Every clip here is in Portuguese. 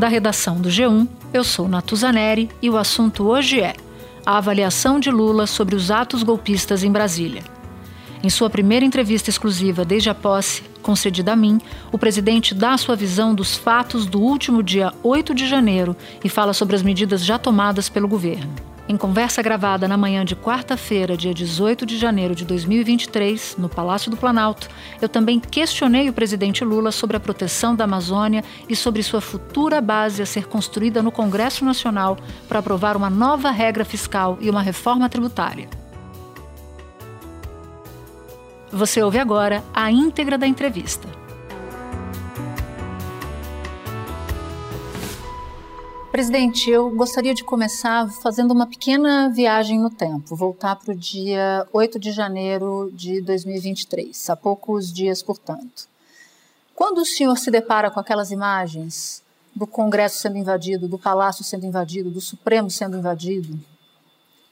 Da redação do G1, eu sou Natuzaneri e o assunto hoje é a avaliação de Lula sobre os atos golpistas em Brasília. Em sua primeira entrevista exclusiva desde a posse, concedida a mim, o presidente dá sua visão dos fatos do último dia 8 de janeiro e fala sobre as medidas já tomadas pelo governo. Em conversa gravada na manhã de quarta-feira, dia 18 de janeiro de 2023, no Palácio do Planalto, eu também questionei o presidente Lula sobre a proteção da Amazônia e sobre sua futura base a ser construída no Congresso Nacional para aprovar uma nova regra fiscal e uma reforma tributária. Você ouve agora a íntegra da entrevista. Presidente, eu gostaria de começar fazendo uma pequena viagem no tempo, voltar para o dia 8 de janeiro de 2023, há poucos dias, portanto. Quando o senhor se depara com aquelas imagens do Congresso sendo invadido, do Palácio sendo invadido, do Supremo sendo invadido,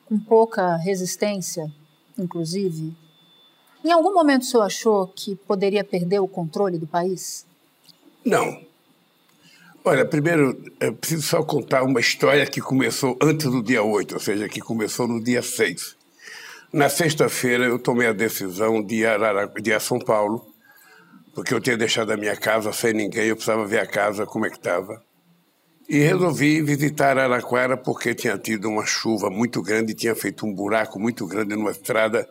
com pouca resistência, inclusive, em algum momento o senhor achou que poderia perder o controle do país? Não. Olha, primeiro, é preciso só contar uma história que começou antes do dia 8, ou seja, que começou no dia 6. Na sexta-feira, eu tomei a decisão de ir, a, de ir a São Paulo, porque eu tinha deixado a minha casa sem ninguém, eu precisava ver a casa como é que estava. E resolvi visitar Araraquara porque tinha tido uma chuva muito grande, tinha feito um buraco muito grande numa estrada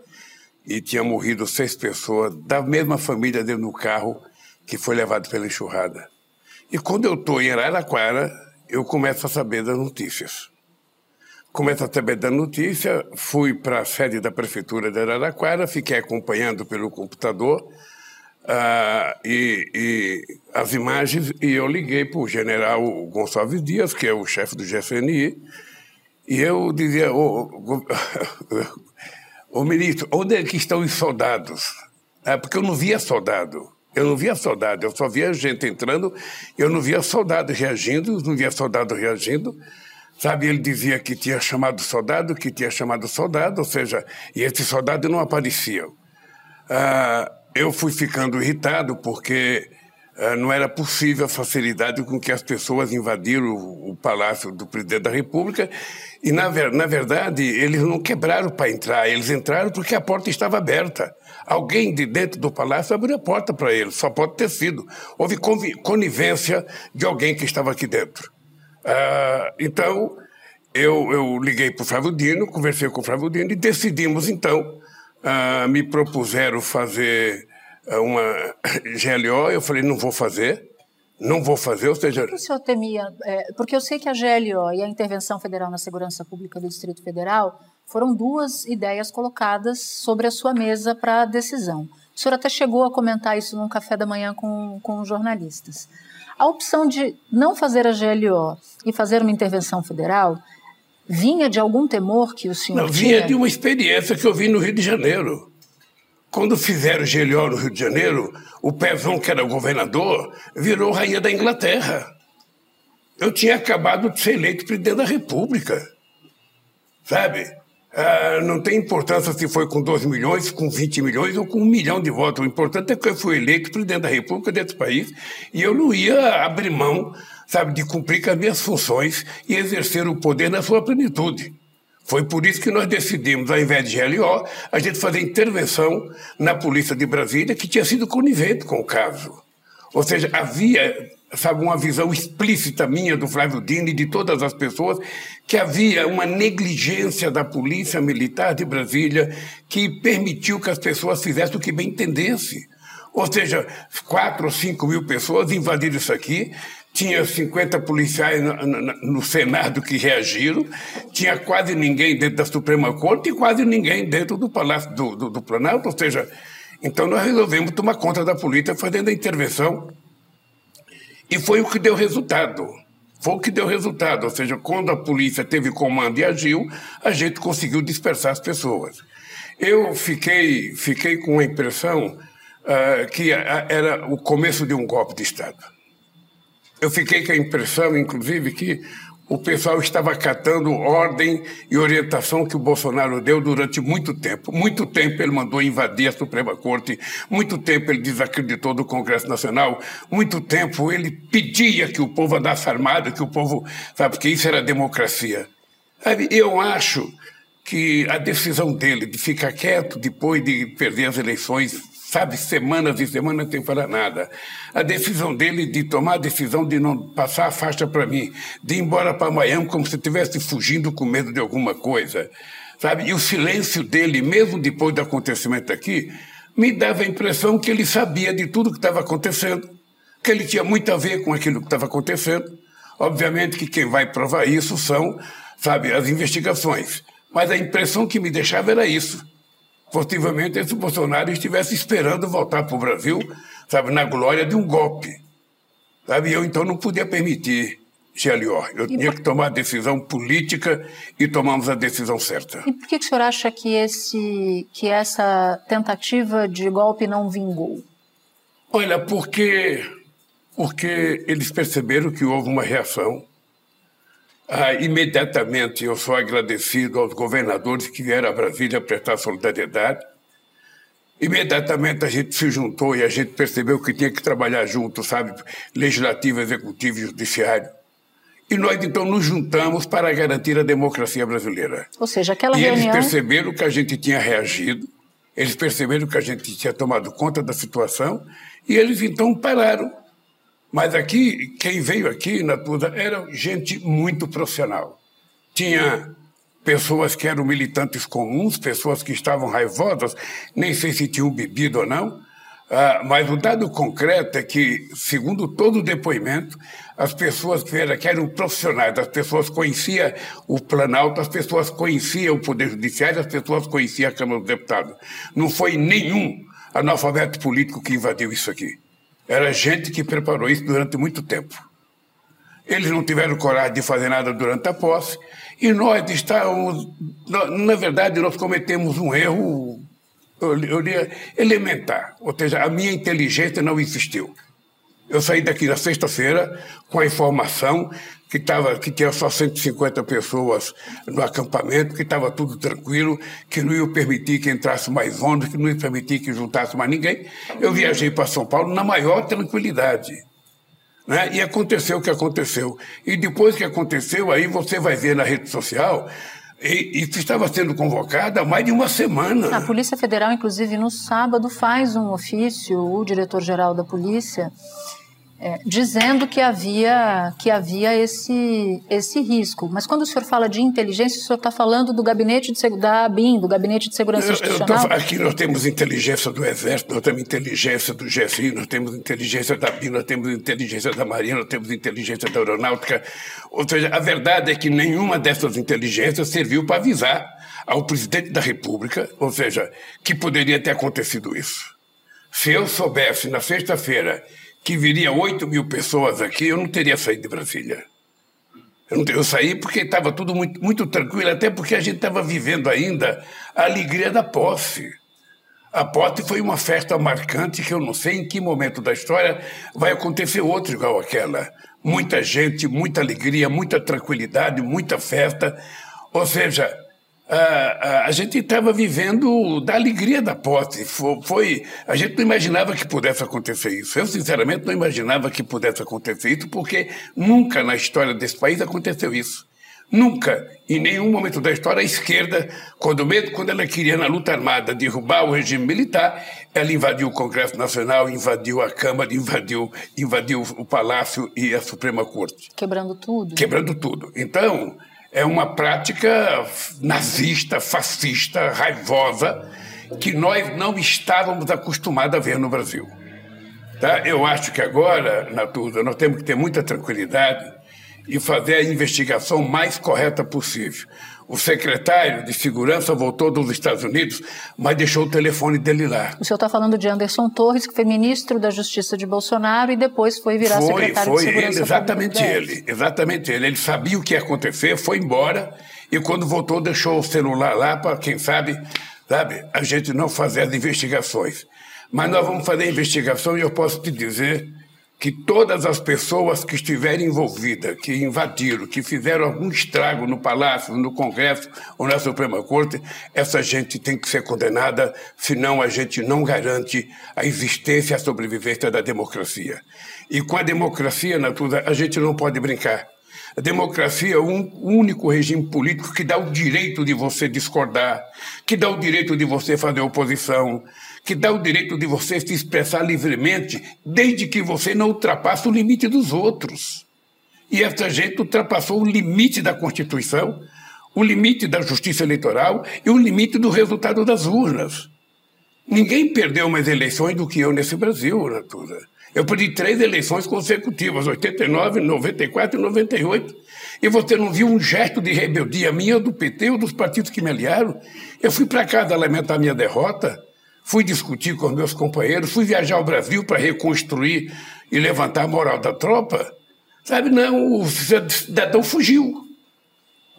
e tinha morrido seis pessoas da mesma família dentro do carro que foi levado pela enxurrada. E quando eu estou em Araraquara, eu começo a saber das notícias. Começo a saber da notícia, fui para a sede da prefeitura de Araraquara, fiquei acompanhando pelo computador uh, e, e, as imagens e eu liguei para o general Gonçalves Dias, que é o chefe do GFNI, e eu dizia, ô, ô ministro, onde é que estão os soldados? É porque eu não via soldado. Eu não via soldado, eu só via gente entrando, eu não via soldado reagindo, não via soldado reagindo. Sabe, ele dizia que tinha chamado soldado, que tinha chamado soldado, ou seja, e esse soldado não aparecia. Ah, eu fui ficando irritado porque ah, não era possível a facilidade com que as pessoas invadiram o, o palácio do presidente da República e, na, na verdade, eles não quebraram para entrar, eles entraram porque a porta estava aberta. Alguém de dentro do palácio abriu a porta para eles, só pode ter sido. Houve conivência de alguém que estava aqui dentro. Ah, então, eu, eu liguei para o Flávio Dino, conversei com o Flávio Dino e decidimos, então, ah, me propuseram fazer ah, uma GLO, eu falei, não vou fazer, não vou fazer, ou seja... Por que o senhor temia? É, porque eu sei que a GLO e a Intervenção Federal na Segurança Pública do Distrito Federal foram duas ideias colocadas sobre a sua mesa para decisão. O senhor até chegou a comentar isso num café da manhã com, com jornalistas. A opção de não fazer a GLO e fazer uma intervenção federal vinha de algum temor que o senhor não, tinha? Vinha de uma experiência que eu vi no Rio de Janeiro. Quando fizeram GLO no Rio de Janeiro, o Pezão, que era governador, virou rainha da Inglaterra. Eu tinha acabado de ser eleito presidente da República. Sabe? Ah, não tem importância se foi com 2 milhões, com 20 milhões ou com um milhão de votos. O importante é que eu fui eleito presidente da República desse país e eu não ia abrir mão, sabe, de cumprir com as minhas funções e exercer o poder na sua plenitude. Foi por isso que nós decidimos, ao invés de GLO, a gente fazer intervenção na Polícia de Brasília, que tinha sido conivente com o caso. Ou seja, havia sabe, uma visão explícita minha do Flávio Dino e de todas as pessoas, que havia uma negligência da Polícia Militar de Brasília que permitiu que as pessoas fizessem o que bem entendesse. Ou seja, quatro ou cinco mil pessoas invadiram isso aqui, tinha 50 policiais no, no, no, Senado que reagiram, tinha quase ninguém dentro da Suprema Corte e quase ninguém dentro do Palácio do, do, do Planalto, ou seja, então nós resolvemos tomar conta da polícia fazendo a intervenção e foi o que deu resultado. Foi o que deu resultado. Ou seja, quando a polícia teve comando e agiu, a gente conseguiu dispersar as pessoas. Eu fiquei, fiquei com a impressão uh, que era o começo de um golpe de Estado. Eu fiquei com a impressão, inclusive, que o pessoal estava acatando ordem e orientação que o Bolsonaro deu durante muito tempo. Muito tempo ele mandou invadir a Suprema Corte, muito tempo ele desacreditou do Congresso Nacional, muito tempo ele pedia que o povo andasse armado, que o povo, sabe, que isso era democracia. Sabe, eu acho que a decisão dele de ficar quieto depois de perder as eleições sabe, semanas e semanas sem falar nada. A decisão dele de tomar a decisão de não passar a faixa para mim, de ir embora para Miami como se estivesse fugindo com medo de alguma coisa, sabe? E o silêncio dele, mesmo depois do acontecimento aqui, me dava a impressão que ele sabia de tudo que estava acontecendo, que ele tinha muito a ver com aquilo que estava acontecendo. Obviamente que quem vai provar isso são, sabe, as investigações. Mas a impressão que me deixava era isso possivelmente esse Bolsonaro estivesse esperando voltar para o Brasil, sabe, na glória de um golpe. Sabe, eu então não podia permitir, Gelior. Eu e tinha por... que tomar a decisão política e tomamos a decisão certa. E por que, que o senhor acha que, esse, que essa tentativa de golpe não vingou? Olha, porque, porque eles perceberam que houve uma reação ah, imediatamente eu sou agradecido aos governadores que vieram a Brasília prestar solidariedade. Imediatamente a gente se juntou e a gente percebeu que tinha que trabalhar junto, sabe? Legislativo, executivo e judiciário. E nós então nos juntamos para garantir a democracia brasileira. Ou seja, aquela e reunião... eles perceberam que a gente tinha reagido, eles perceberam que a gente tinha tomado conta da situação e eles então pararam mas aqui, quem veio aqui na Tuda era gente muito profissional. Tinha pessoas que eram militantes comuns, pessoas que estavam raivosas, nem sei se tinham bebido ou não, ah, mas o dado concreto é que, segundo todo o depoimento, as pessoas que eram, que eram profissionais, as pessoas conheciam o Planalto, as pessoas conheciam o Poder Judiciário, as pessoas conheciam a Câmara dos Deputados. Não foi nenhum analfabeto político que invadiu isso aqui. Era gente que preparou isso durante muito tempo. Eles não tiveram coragem de fazer nada durante a posse e nós estávamos. Na verdade, nós cometemos um erro, eu diria, elementar. Ou seja, a minha inteligência não existiu. Eu saí daqui na sexta-feira com a informação que, tava, que tinha só 150 pessoas no acampamento, que estava tudo tranquilo, que não ia permitir que entrasse mais ônibus, que não ia permitir que juntasse mais ninguém. Eu viajei para São Paulo na maior tranquilidade. Né? E aconteceu o que aconteceu. E depois que aconteceu, aí você vai ver na rede social e, isso estava sendo convocada há mais de uma semana. A Polícia Federal, inclusive, no sábado, faz um ofício, o diretor-geral da Polícia, é, dizendo que havia, que havia esse, esse risco. Mas quando o senhor fala de inteligência, o senhor está falando do gabinete de, da ABIN, do Gabinete de Segurança Institucional? Eu, tô, aqui nós temos inteligência do Exército, nós temos inteligência do GSI, nós temos inteligência da ABIN, nós temos inteligência da Marinha, nós temos inteligência da Aeronáutica. Ou seja, a verdade é que nenhuma dessas inteligências serviu para avisar ao presidente da República, ou seja, que poderia ter acontecido isso. Se eu soubesse na sexta-feira que viria 8 mil pessoas aqui, eu não teria saído de Brasília. Eu, não, eu saí porque estava tudo muito, muito tranquilo, até porque a gente estava vivendo ainda a alegria da posse. A posse foi uma festa marcante que eu não sei em que momento da história vai acontecer outra igual aquela. Muita gente, muita alegria, muita tranquilidade, muita festa. Ou seja, a, a, gente estava vivendo da alegria da posse. Foi, foi, a gente não imaginava que pudesse acontecer isso. Eu, sinceramente, não imaginava que pudesse acontecer isso, porque nunca na história desse país aconteceu isso. Nunca, em nenhum momento da história, a esquerda, quando mesmo quando ela queria na luta armada derrubar o regime militar, ela invadiu o Congresso Nacional, invadiu a Câmara, invadiu, invadiu o Palácio e a Suprema Corte. Quebrando tudo. Quebrando tudo. Então, é uma prática nazista, fascista, raivosa, que nós não estávamos acostumados a ver no Brasil. Tá? Eu acho que agora, Natuza, nós temos que ter muita tranquilidade e fazer a investigação mais correta possível. O secretário de Segurança voltou dos Estados Unidos, mas deixou o telefone dele lá. O senhor está falando de Anderson Torres, que foi ministro da Justiça de Bolsonaro e depois foi virar foi, secretário foi de Segurança ele, exatamente ele, exatamente ele. Ele sabia o que ia acontecer, foi embora e quando voltou deixou o celular lá para, quem sabe, sabe, a gente não fazer as investigações. Mas nós vamos fazer a investigação e eu posso te dizer que todas as pessoas que estiverem envolvidas, que invadiram, que fizeram algum estrago no Palácio, no Congresso ou na Suprema Corte, essa gente tem que ser condenada, senão a gente não garante a existência e a sobrevivência da democracia. E com a democracia, Natuza, a gente não pode brincar. A democracia é um único regime político que dá o direito de você discordar, que dá o direito de você fazer oposição, que dá o direito de você se expressar livremente, desde que você não ultrapasse o limite dos outros. E essa gente ultrapassou o limite da Constituição, o limite da justiça eleitoral e o limite do resultado das urnas. Ninguém perdeu mais eleições do que eu nesse Brasil, Natura. Eu perdi três eleições consecutivas, 89, 94 e 98. E você não viu um gesto de rebeldia minha, do PT ou dos partidos que me aliaram? Eu fui para casa lamentar minha derrota fui discutir com meus companheiros, fui viajar ao Brasil para reconstruir e levantar a moral da tropa. Sabe, não, o cidadão fugiu.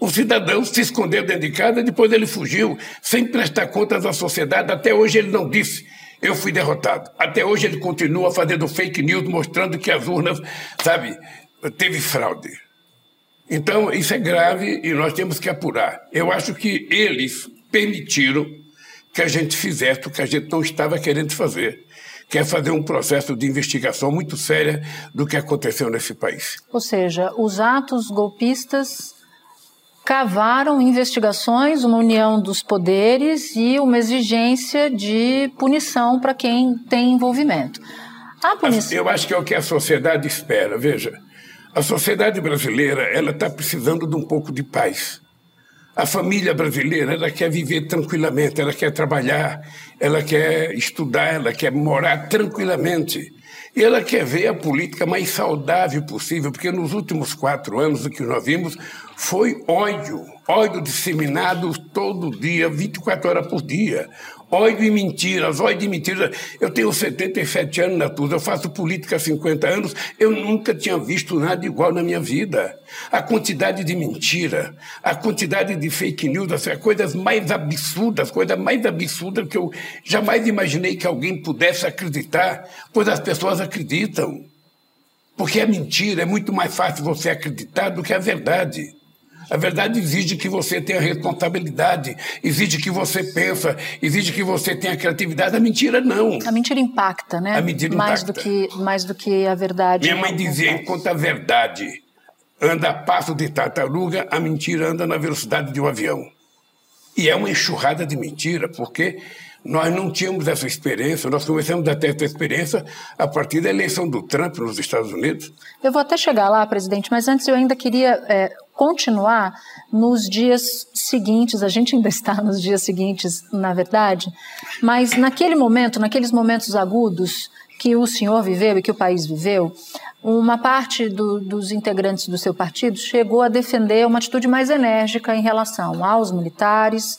O cidadão se escondeu dentro de casa, depois ele fugiu, sem prestar contas à sociedade. Até hoje ele não disse, eu fui derrotado. Até hoje ele continua fazendo fake news, mostrando que as urnas, sabe, teve fraude. Então, isso é grave e nós temos que apurar. Eu acho que eles permitiram que a gente fizesse o que a gente não estava querendo fazer, que é fazer um processo de investigação muito séria do que aconteceu nesse país. Ou seja, os atos golpistas cavaram investigações, uma união dos poderes e uma exigência de punição para quem tem envolvimento. A punição... Eu acho que é o que a sociedade espera. Veja, a sociedade brasileira ela está precisando de um pouco de paz. A família brasileira, ela quer viver tranquilamente, ela quer trabalhar, ela quer estudar, ela quer morar tranquilamente. E ela quer ver a política mais saudável possível, porque nos últimos quatro anos o que nós vimos foi ódio, ódio disseminado todo dia, 24 horas por dia. Ódio e mentiras, ódio e mentiras. Eu tenho 77 anos na TUS, eu faço política há 50 anos, eu nunca tinha visto nada igual na minha vida. A quantidade de mentira, a quantidade de fake news, as coisas mais absurdas, coisas mais absurdas que eu jamais imaginei que alguém pudesse acreditar, pois as pessoas acreditam. Porque a mentira é muito mais fácil você acreditar do que a verdade. A verdade exige que você tenha responsabilidade, exige que você pensa, exige que você tenha criatividade. A mentira não. A mentira impacta, né? A mentira mais impacta. Do que, mais do que a verdade. Minha mãe dizia, enquanto a verdade anda a passo de tartaruga, a mentira anda na velocidade de um avião. E é uma enxurrada de mentira, porque nós não tínhamos essa experiência, nós começamos a ter essa experiência a partir da eleição do Trump nos Estados Unidos. Eu vou até chegar lá, presidente, mas antes eu ainda queria é, continuar nos dias seguintes, a gente ainda está nos dias seguintes, na verdade, mas naquele momento, naqueles momentos agudos que o senhor viveu e que o país viveu, uma parte do, dos integrantes do seu partido chegou a defender uma atitude mais enérgica em relação aos militares,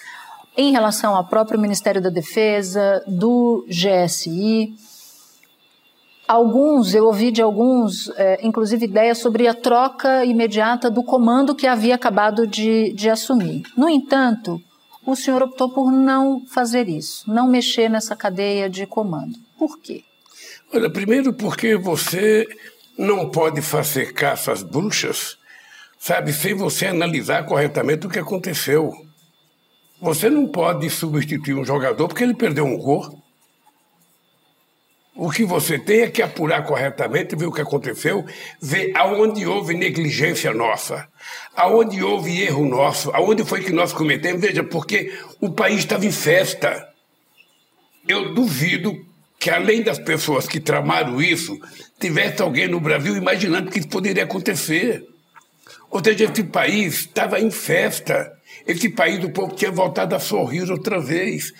em relação ao próprio Ministério da Defesa, do GSI. Alguns, eu ouvi de alguns, é, inclusive, ideias sobre a troca imediata do comando que havia acabado de, de assumir. No entanto, o senhor optou por não fazer isso, não mexer nessa cadeia de comando. Por quê? Olha, primeiro porque você não pode fazer caça às bruxas, sabe, sem você analisar corretamente o que aconteceu. Você não pode substituir um jogador porque ele perdeu um gol. O que você tem é que apurar corretamente, ver o que aconteceu, ver aonde houve negligência nossa, aonde houve erro nosso, aonde foi que nós cometemos. Veja, porque o país estava em festa. Eu duvido que, além das pessoas que tramaram isso, tivesse alguém no Brasil imaginando que isso poderia acontecer. Ou seja, esse país estava em festa. Esse país do povo tinha voltado a sorrir outra vez.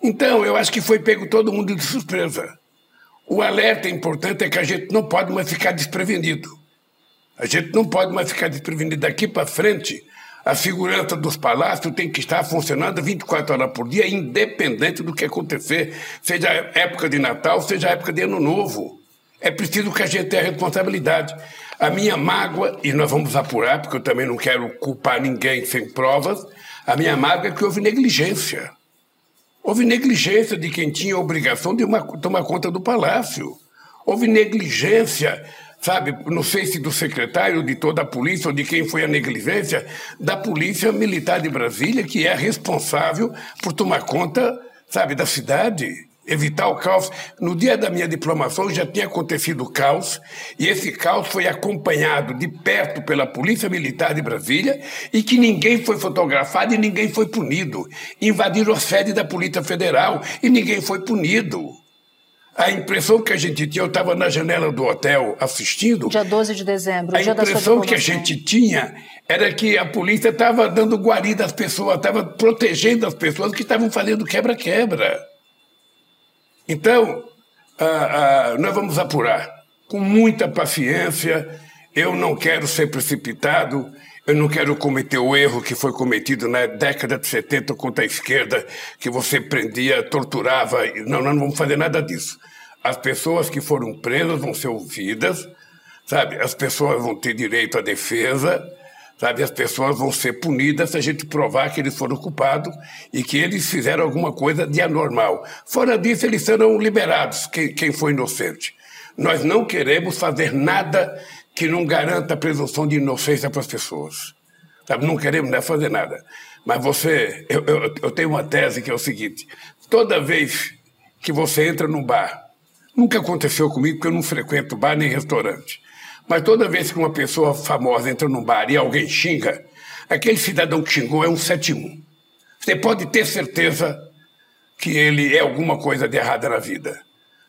Então, eu acho que foi pego todo mundo de surpresa. O alerta importante é que a gente não pode mais ficar desprevenido. A gente não pode mais ficar desprevenido. Daqui para frente, a segurança dos palácios tem que estar funcionando 24 horas por dia, independente do que acontecer, seja época de Natal, seja época de Ano Novo. É preciso que a gente tenha responsabilidade. A minha mágoa, e nós vamos apurar, porque eu também não quero culpar ninguém sem provas, a minha mágoa é que houve negligência. Houve negligência de quem tinha a obrigação de uma, tomar conta do palácio. Houve negligência, sabe, não sei se do secretário de toda a polícia ou de quem foi a negligência, da Polícia Militar de Brasília, que é responsável por tomar conta, sabe, da cidade evitar o caos. No dia da minha diplomação já tinha acontecido o caos, e esse caos foi acompanhado de perto pela Polícia Militar de Brasília e que ninguém foi fotografado e ninguém foi punido. Invadiram a sede da Polícia Federal e ninguém foi punido. A impressão que a gente tinha, eu estava na janela do hotel assistindo. Dia 12 de dezembro, a dia impressão que a gente tinha era que a polícia estava dando guarida às pessoas, estava protegendo as pessoas que estavam fazendo quebra-quebra. Então, ah, ah, nós vamos apurar com muita paciência. Eu não quero ser precipitado, eu não quero cometer o erro que foi cometido na década de 70 contra a esquerda, que você prendia, torturava. Não, nós não vamos fazer nada disso. As pessoas que foram presas vão ser ouvidas, sabe? As pessoas vão ter direito à defesa Sabe, as pessoas vão ser punidas se a gente provar que eles foram culpados e que eles fizeram alguma coisa de anormal. Fora disso, eles serão liberados, quem, quem foi inocente. Nós não queremos fazer nada que não garanta a presunção de inocência para as pessoas. Sabe, não queremos né, fazer nada. Mas você, eu, eu, eu tenho uma tese que é o seguinte: toda vez que você entra num bar, nunca aconteceu comigo porque eu não frequento bar nem restaurante. Mas toda vez que uma pessoa famosa entra num bar e alguém xinga, aquele cidadão que xingou é um 71. Você pode ter certeza que ele é alguma coisa de errada na vida.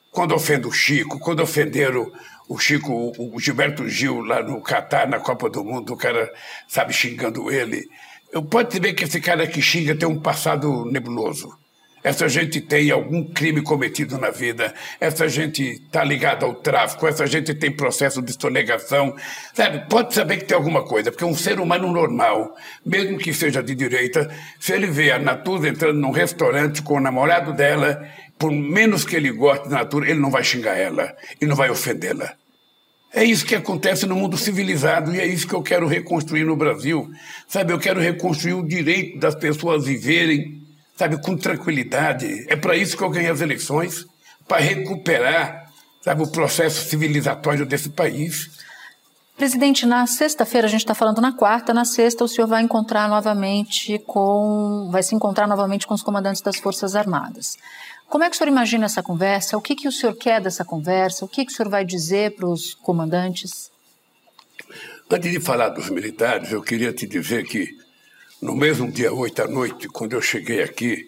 Quando ofende o Chico, quando ofenderam o Chico, o Gilberto Gil lá no Catar, na Copa do Mundo, o cara, sabe, xingando ele. Eu pode ver que esse cara que xinga tem um passado nebuloso. Essa gente tem algum crime cometido na vida, essa gente está ligada ao tráfico, essa gente tem processo de sonegação. Sabe, pode saber que tem alguma coisa, porque um ser humano normal, mesmo que seja de direita, se ele vê a Natuza entrando num restaurante com o namorado dela, por menos que ele goste da Natura, ele não vai xingar ela, e não vai ofendê-la. É isso que acontece no mundo civilizado e é isso que eu quero reconstruir no Brasil. Sabe, eu quero reconstruir o direito das pessoas viverem sabe, com tranquilidade. É para isso que eu ganhei as eleições, para recuperar, sabe, o processo civilizatório desse país. Presidente, na sexta-feira, a gente está falando na quarta, na sexta o senhor vai encontrar novamente com, vai se encontrar novamente com os comandantes das Forças Armadas. Como é que o senhor imagina essa conversa? O que, que o senhor quer dessa conversa? O que, que o senhor vai dizer para os comandantes? Antes de falar dos militares, eu queria te dizer que no mesmo dia 8 à noite, quando eu cheguei aqui,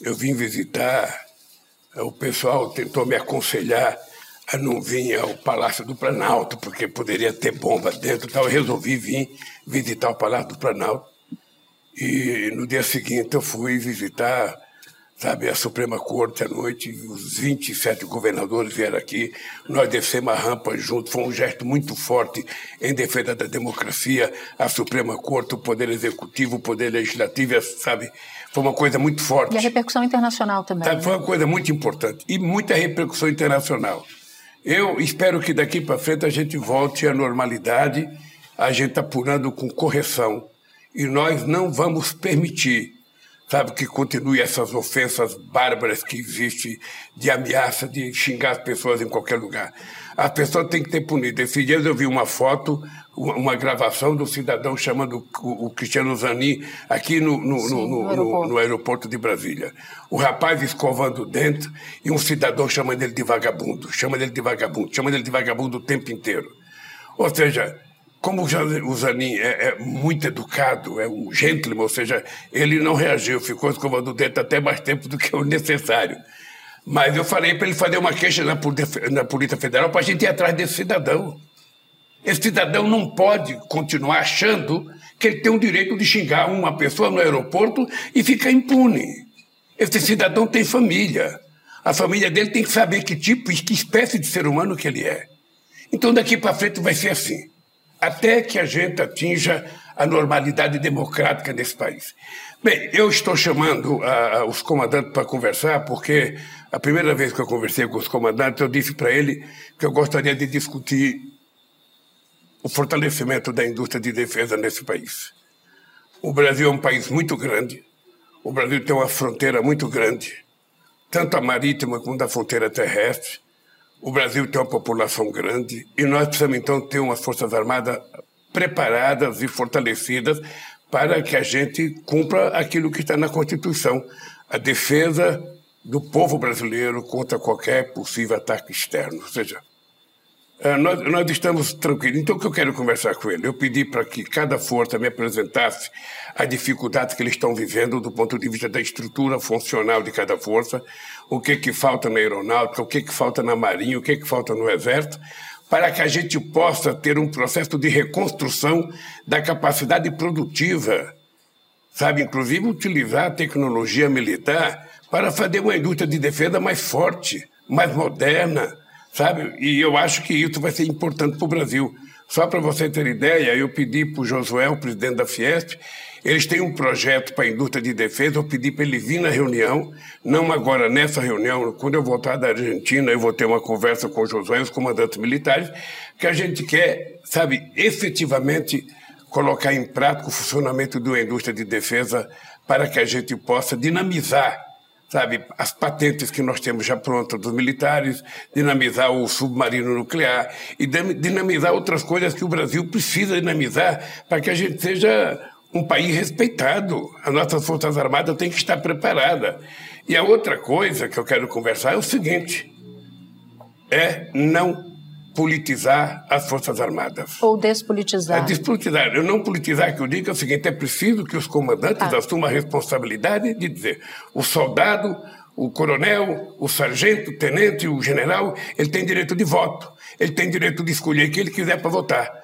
eu vim visitar, o pessoal tentou me aconselhar a não vir ao Palácio do Planalto, porque poderia ter bomba dentro tal. Eu resolvi vir visitar o Palácio do Planalto. E no dia seguinte eu fui visitar sabe, a Suprema Corte à noite, os 27 governadores vieram aqui, nós descemos a rampa juntos, foi um gesto muito forte em defesa da democracia, a Suprema Corte, o Poder Executivo, o Poder Legislativo, sabe, foi uma coisa muito forte. E a repercussão internacional também. Sabe, né? Foi uma coisa muito importante, e muita repercussão internacional. Eu espero que daqui para frente a gente volte à normalidade, a gente apurando com correção, e nós não vamos permitir sabe, que continue essas ofensas bárbaras que existem de ameaça de xingar as pessoas em qualquer lugar. As pessoas têm que ter punido. Esses dias eu vi uma foto, uma gravação do cidadão chamando o Cristiano Zanin aqui no, no, Sim, no, no, aeroporto. no, aeroporto. de Brasília. O rapaz escovando o dente e um cidadão chamando ele de vagabundo, chama ele de vagabundo, chama ele de vagabundo o tempo inteiro. Ou seja, como o Zanin é, é, muito educado, é um gentleman, ou seja, ele não reagiu, ficou escovando o dedo até mais tempo do que o necessário. Mas eu falei para ele fazer uma queixa na, na Polícia Federal para a gente ir atrás desse cidadão. Esse cidadão não pode continuar achando que ele tem o direito de xingar uma pessoa no aeroporto e ficar impune. Esse cidadão tem família. A família dele tem que saber que tipo e que espécie de ser humano que ele é. Então daqui para frente vai ser assim até que a gente atinja a normalidade democrática nesse país. Bem, eu estou chamando uh, os comandantes para conversar, porque a primeira vez que eu conversei com os comandantes, eu disse para ele que eu gostaria de discutir o fortalecimento da indústria de defesa nesse país. O Brasil é um país muito grande, o Brasil tem uma fronteira muito grande, tanto a marítima quanto a fronteira terrestre. O Brasil tem uma população grande e nós precisamos então ter umas forças armadas preparadas e fortalecidas para que a gente cumpra aquilo que está na Constituição, a defesa do povo brasileiro contra qualquer possível ataque externo. Ou seja, é, nós, nós, estamos tranquilos. Então, o que eu quero conversar com ele? Eu pedi para que cada força me apresentasse a dificuldade que eles estão vivendo do ponto de vista da estrutura funcional de cada força, o que que falta na aeronáutica, o que que falta na marinha, o que que falta no exército, para que a gente possa ter um processo de reconstrução da capacidade produtiva, sabe? Inclusive utilizar a tecnologia militar para fazer uma indústria de defesa mais forte, mais moderna, sabe? E eu acho que isso vai ser importante para o Brasil. Só para você ter ideia, eu pedi para o Josué, o presidente da Fiesp, eles têm um projeto para a indústria de defesa, eu pedi para ele vir na reunião, não agora nessa reunião, quando eu voltar da Argentina, eu vou ter uma conversa com o Josué e os comandantes militares, que a gente quer, sabe, efetivamente colocar em prática o funcionamento de uma indústria de defesa para que a gente possa dinamizar sabe, as patentes que nós temos já prontas dos militares, dinamizar o submarino nuclear e dinamizar outras coisas que o Brasil precisa dinamizar para que a gente seja um país respeitado. As nossas Forças Armadas têm que estar preparadas. E a outra coisa que eu quero conversar é o seguinte: é não politizar as Forças Armadas. Ou despolitizar. É despolitizar. Eu não politizar, que eu digo é o seguinte, é preciso que os comandantes ah. assumam a responsabilidade de dizer o soldado, o coronel, o sargento, o tenente, o general, ele tem direito de voto. Ele tem direito de escolher quem ele quiser para votar.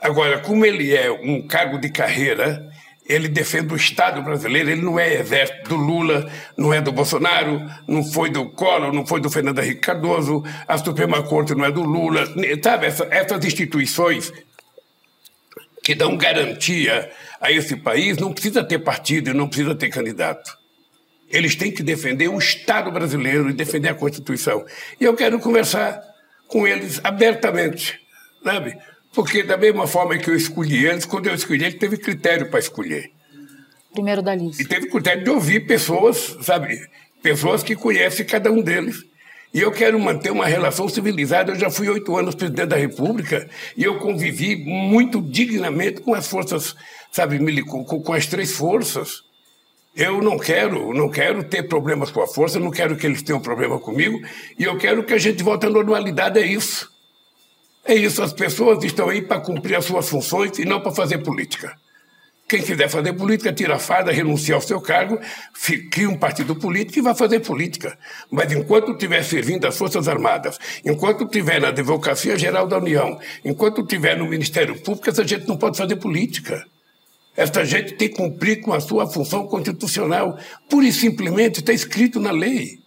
Agora, como ele é um cargo de carreira, ele defende o Estado brasileiro, ele não é exército do Lula, não é do Bolsonaro, não foi do Collor, não foi do Fernando Henrique Cardoso, a Suprema Corte não é do Lula, sabe, essa, essas instituições que dão garantia a esse país não precisa ter partido e não precisa ter candidato. Eles têm que defender o Estado brasileiro e defender a Constituição. E eu quero conversar com eles abertamente, sabe? Porque da mesma forma que eu escolhi eles, quando eu escolhi eles, teve critério para escolher. Primeiro da lista. E teve critério de ouvir pessoas, sabe? Pessoas que conhecem cada um deles. E eu quero manter uma relação civilizada. Eu já fui oito anos presidente da República e eu convivi muito dignamente com as forças, sabe, com, com as três forças. Eu não quero, não quero ter problemas com a força, não quero que eles tenham problema comigo, e eu quero que a gente volte à normalidade, é isso. É isso, as pessoas estão aí para cumprir as suas funções e não para fazer política. Quem quiser fazer política, tira a farda, renuncia ao seu cargo, cria um partido político e vai fazer política. Mas enquanto estiver servindo as Forças Armadas, enquanto estiver na Advocacia Geral da União, enquanto estiver no Ministério Público, essa gente não pode fazer política. Essa gente tem que cumprir com a sua função constitucional. Pura e simplesmente está escrito na lei.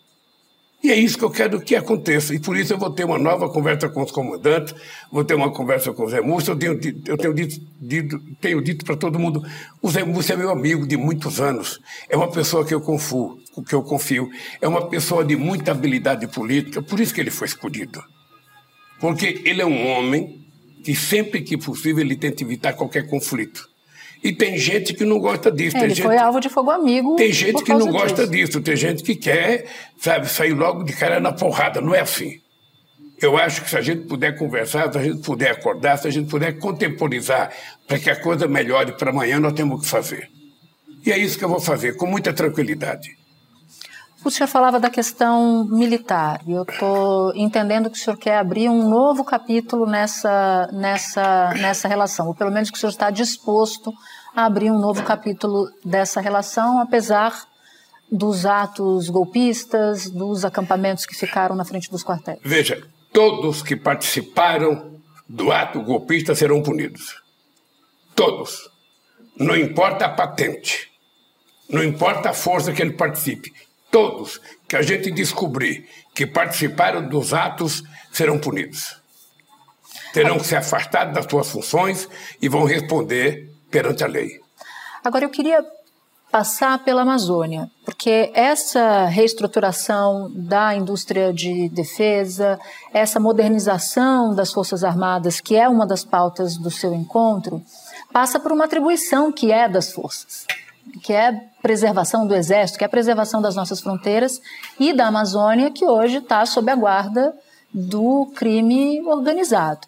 E é isso que eu quero que aconteça. E por isso eu vou ter uma nova conversa com os comandantes, vou ter uma conversa com o Zé Múcio. Eu tenho, eu tenho dito, dito, tenho dito para todo mundo: o Zé Múcio é meu amigo de muitos anos. É uma pessoa que eu confio, que eu confio. É uma pessoa de muita habilidade política, por isso que ele foi escolhido. Porque ele é um homem que sempre que possível ele tenta evitar qualquer conflito. E tem gente que não gosta disso. Ele gente, foi alvo de fogo amigo. Tem gente que não gosta disso. Tem gente que quer, sabe, sair logo de cara na porrada. Não é assim. Eu acho que se a gente puder conversar, se a gente puder acordar, se a gente puder contemporizar para que a coisa melhore para amanhã, nós temos que fazer. E é isso que eu vou fazer, com muita tranquilidade. O senhor falava da questão militar, e eu estou entendendo que o senhor quer abrir um novo capítulo nessa, nessa, nessa relação, ou pelo menos que o senhor está disposto a abrir um novo capítulo dessa relação, apesar dos atos golpistas, dos acampamentos que ficaram na frente dos quartéis. Veja, todos que participaram do ato golpista serão punidos. Todos. Não importa a patente, não importa a força que ele participe todos que a gente descobrir que participaram dos atos serão punidos. Terão que ser afastados das suas funções e vão responder perante a lei. Agora, eu queria passar pela Amazônia, porque essa reestruturação da indústria de defesa, essa modernização das Forças Armadas, que é uma das pautas do seu encontro, passa por uma atribuição que é das forças que é preservação do Exército, que é preservação das nossas fronteiras e da Amazônia, que hoje está sob a guarda do crime organizado.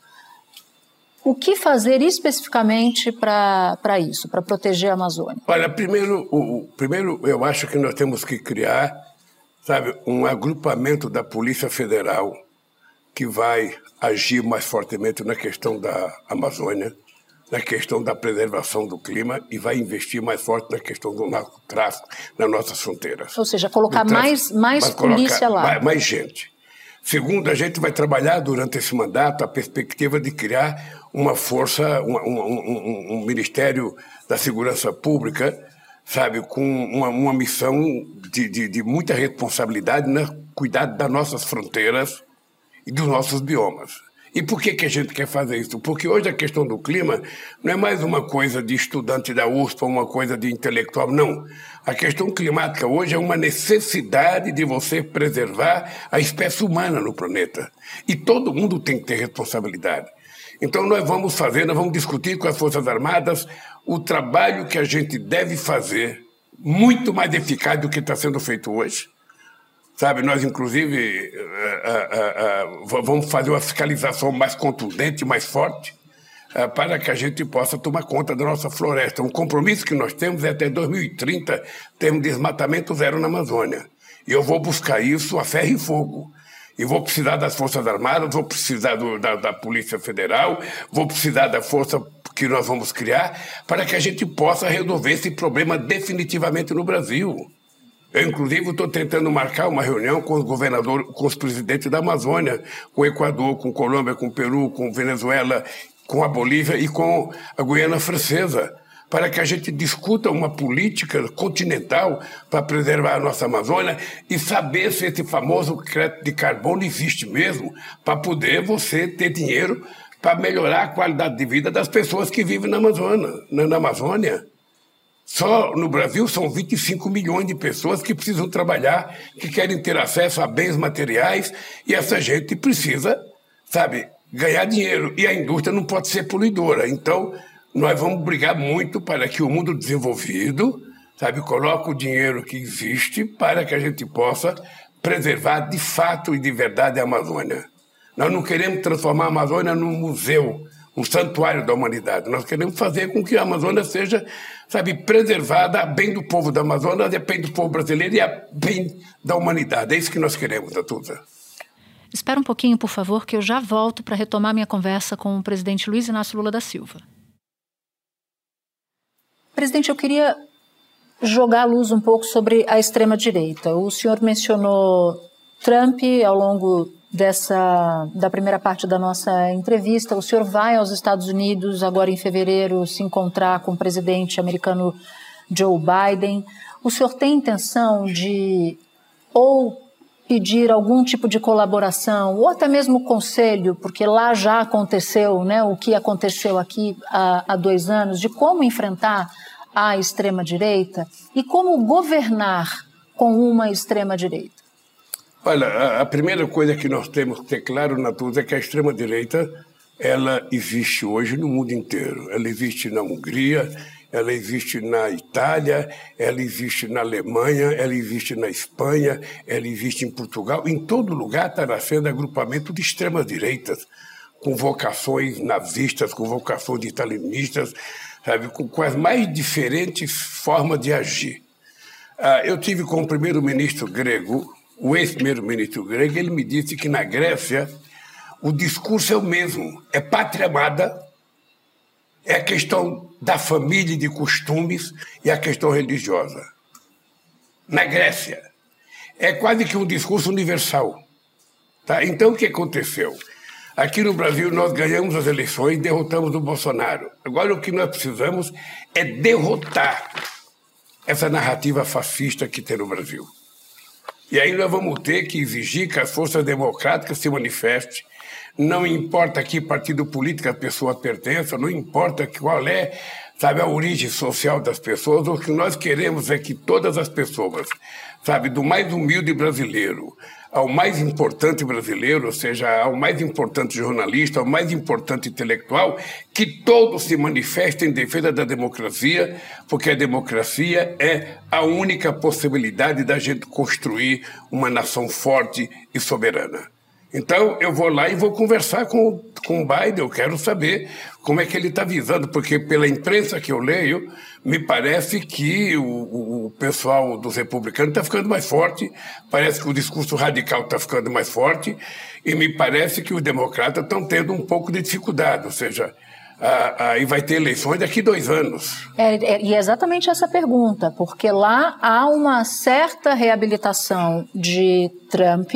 O que fazer especificamente para isso, para proteger a Amazônia? Olha, primeiro, o, primeiro eu acho que nós temos que criar, sabe, um agrupamento da Polícia Federal que vai agir mais fortemente na questão da Amazônia, na questão da preservação do clima e vai investir mais forte na questão do narcotráfico nas nossas fronteiras. Ou seja, colocar mais, mais polícia lá. Mais, mais gente. Segundo, a gente vai trabalhar durante esse mandato a perspectiva de criar uma força, um, um, um, um Ministério da Segurança Pública, sabe, com uma, uma missão de, de, de, muita responsabilidade no né? cuidado das nossas fronteiras e dos nossos biomas. E por que, que a gente quer fazer isso? Porque hoje a questão do clima não é mais uma coisa de estudante da USP, uma coisa de intelectual, não. A questão climática hoje é uma necessidade de você preservar a espécie humana no planeta. E todo mundo tem que ter responsabilidade. Então nós vamos fazer, nós vamos discutir com as Forças Armadas o trabalho que a gente deve fazer muito mais eficaz do que está sendo feito hoje Sabe, nós inclusive uh, uh, uh, vamos fazer uma fiscalização mais contundente, mais forte, eh, para que a gente possa tomar conta da nossa floresta. Um compromisso que nós temos é até 2030 termos desmatamento zero na Amazônia. E eu vou buscar isso a ferro e fogo. E vou precisar das Forças Armadas, vou precisar do, da, da Polícia Federal, vou precisar da força que nós vamos criar para que a gente possa resolver esse problema definitivamente no Brasil. Eu, inclusive, estou tentando marcar uma reunião com os governadores, com os presidentes da Amazônia, com o Equador, com Colômbia, com Peru, com Venezuela, com a Bolívia e com a Guiana Francesa, para que a gente discuta uma política continental para preservar a nossa Amazônia e saber se esse famoso crédito de carbono existe mesmo, para poder você ter dinheiro para melhorar a qualidade de vida das pessoas que vivem na Amazônia. Na Amazônia. Só no Brasil são 25 milhões de pessoas que precisam trabalhar, que querem ter acesso a bens materiais, e essa gente precisa, sabe, ganhar dinheiro. E a indústria não pode ser poluidora. Então, nós vamos brigar muito para que o mundo desenvolvido, sabe, coloque o dinheiro que existe para que a gente possa preservar de fato e de verdade a Amazônia. Nós não queremos transformar a Amazônia num museu um santuário da humanidade. Nós queremos fazer com que a Amazônia seja, sabe, preservada a bem do povo da Amazônia, a bem do povo brasileiro e a bem da humanidade. É isso que nós queremos, Natuza. Espera um pouquinho, por favor, que eu já volto para retomar minha conversa com o presidente Luiz Inácio Lula da Silva. Presidente, eu queria jogar a luz um pouco sobre a extrema-direita. O senhor mencionou Trump ao longo dessa da primeira parte da nossa entrevista. O senhor vai aos Estados Unidos agora em fevereiro se encontrar com o presidente americano Joe Biden. O senhor tem intenção de ou pedir algum tipo de colaboração ou até mesmo conselho, porque lá já aconteceu, né, o que aconteceu aqui há, há dois anos, de como enfrentar a extrema direita e como governar com uma extrema direita. Olha, a primeira coisa que nós temos que ter claro, Natuza, é que a extrema-direita ela existe hoje no mundo inteiro. Ela existe na Hungria, ela existe na Itália, ela existe na Alemanha, ela existe na Espanha, ela existe em Portugal. Em todo lugar está nascendo agrupamento de extremas-direitas, com vocações nazistas, com vocações italianistas, sabe, com, com as mais diferentes formas de agir. Ah, eu tive com o primeiro-ministro grego, o ex-primeiro-ministro grego, ele me disse que na Grécia o discurso é o mesmo, é pátria amada, é a questão da família e de costumes e a questão religiosa. Na Grécia, é quase que um discurso universal. Tá? Então, o que aconteceu? Aqui no Brasil, nós ganhamos as eleições, derrotamos o Bolsonaro. Agora, o que nós precisamos é derrotar essa narrativa fascista que tem no Brasil. E aí nós vamos ter que exigir que as forças democráticas se manifestem. Não importa que partido político a pessoa pertença, não importa qual é sabe, a origem social das pessoas. O que nós queremos é que todas as pessoas, sabe, do mais humilde brasileiro ao mais importante brasileiro, ou seja, ao mais importante jornalista, ao mais importante intelectual, que todos se manifestem em defesa da democracia, porque a democracia é a única possibilidade da gente construir uma nação forte e soberana. Então, eu vou lá e vou conversar com, com o Biden, eu quero saber como é que ele está visando, porque pela imprensa que eu leio, me parece que o, o pessoal dos republicanos está ficando mais forte, parece que o discurso radical está ficando mais forte, e me parece que os democratas estão tendo um pouco de dificuldade, ou seja, aí vai ter eleições daqui dois anos. É, é, e é exatamente essa pergunta, porque lá há uma certa reabilitação de Trump,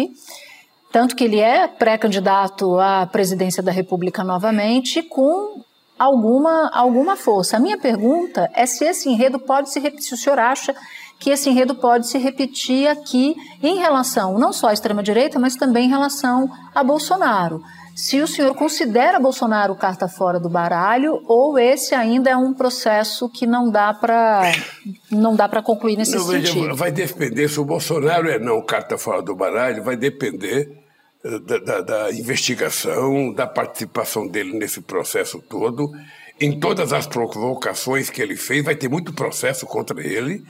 tanto que ele é pré-candidato à presidência da República novamente, com alguma, alguma força. A minha pergunta é se esse enredo pode se repetir, se o senhor acha que esse enredo pode se repetir aqui em relação não só à extrema-direita, mas também em relação a Bolsonaro. Se o senhor considera Bolsonaro carta fora do baralho ou esse ainda é um processo que não dá para não dá para concluir nesse não, sentido? Vai depender se o Bolsonaro é não carta fora do baralho, vai depender da, da, da, investigação, da participação dele nesse processo todo, em todas as provocações que ele fez, vai ter muito processo contra ele,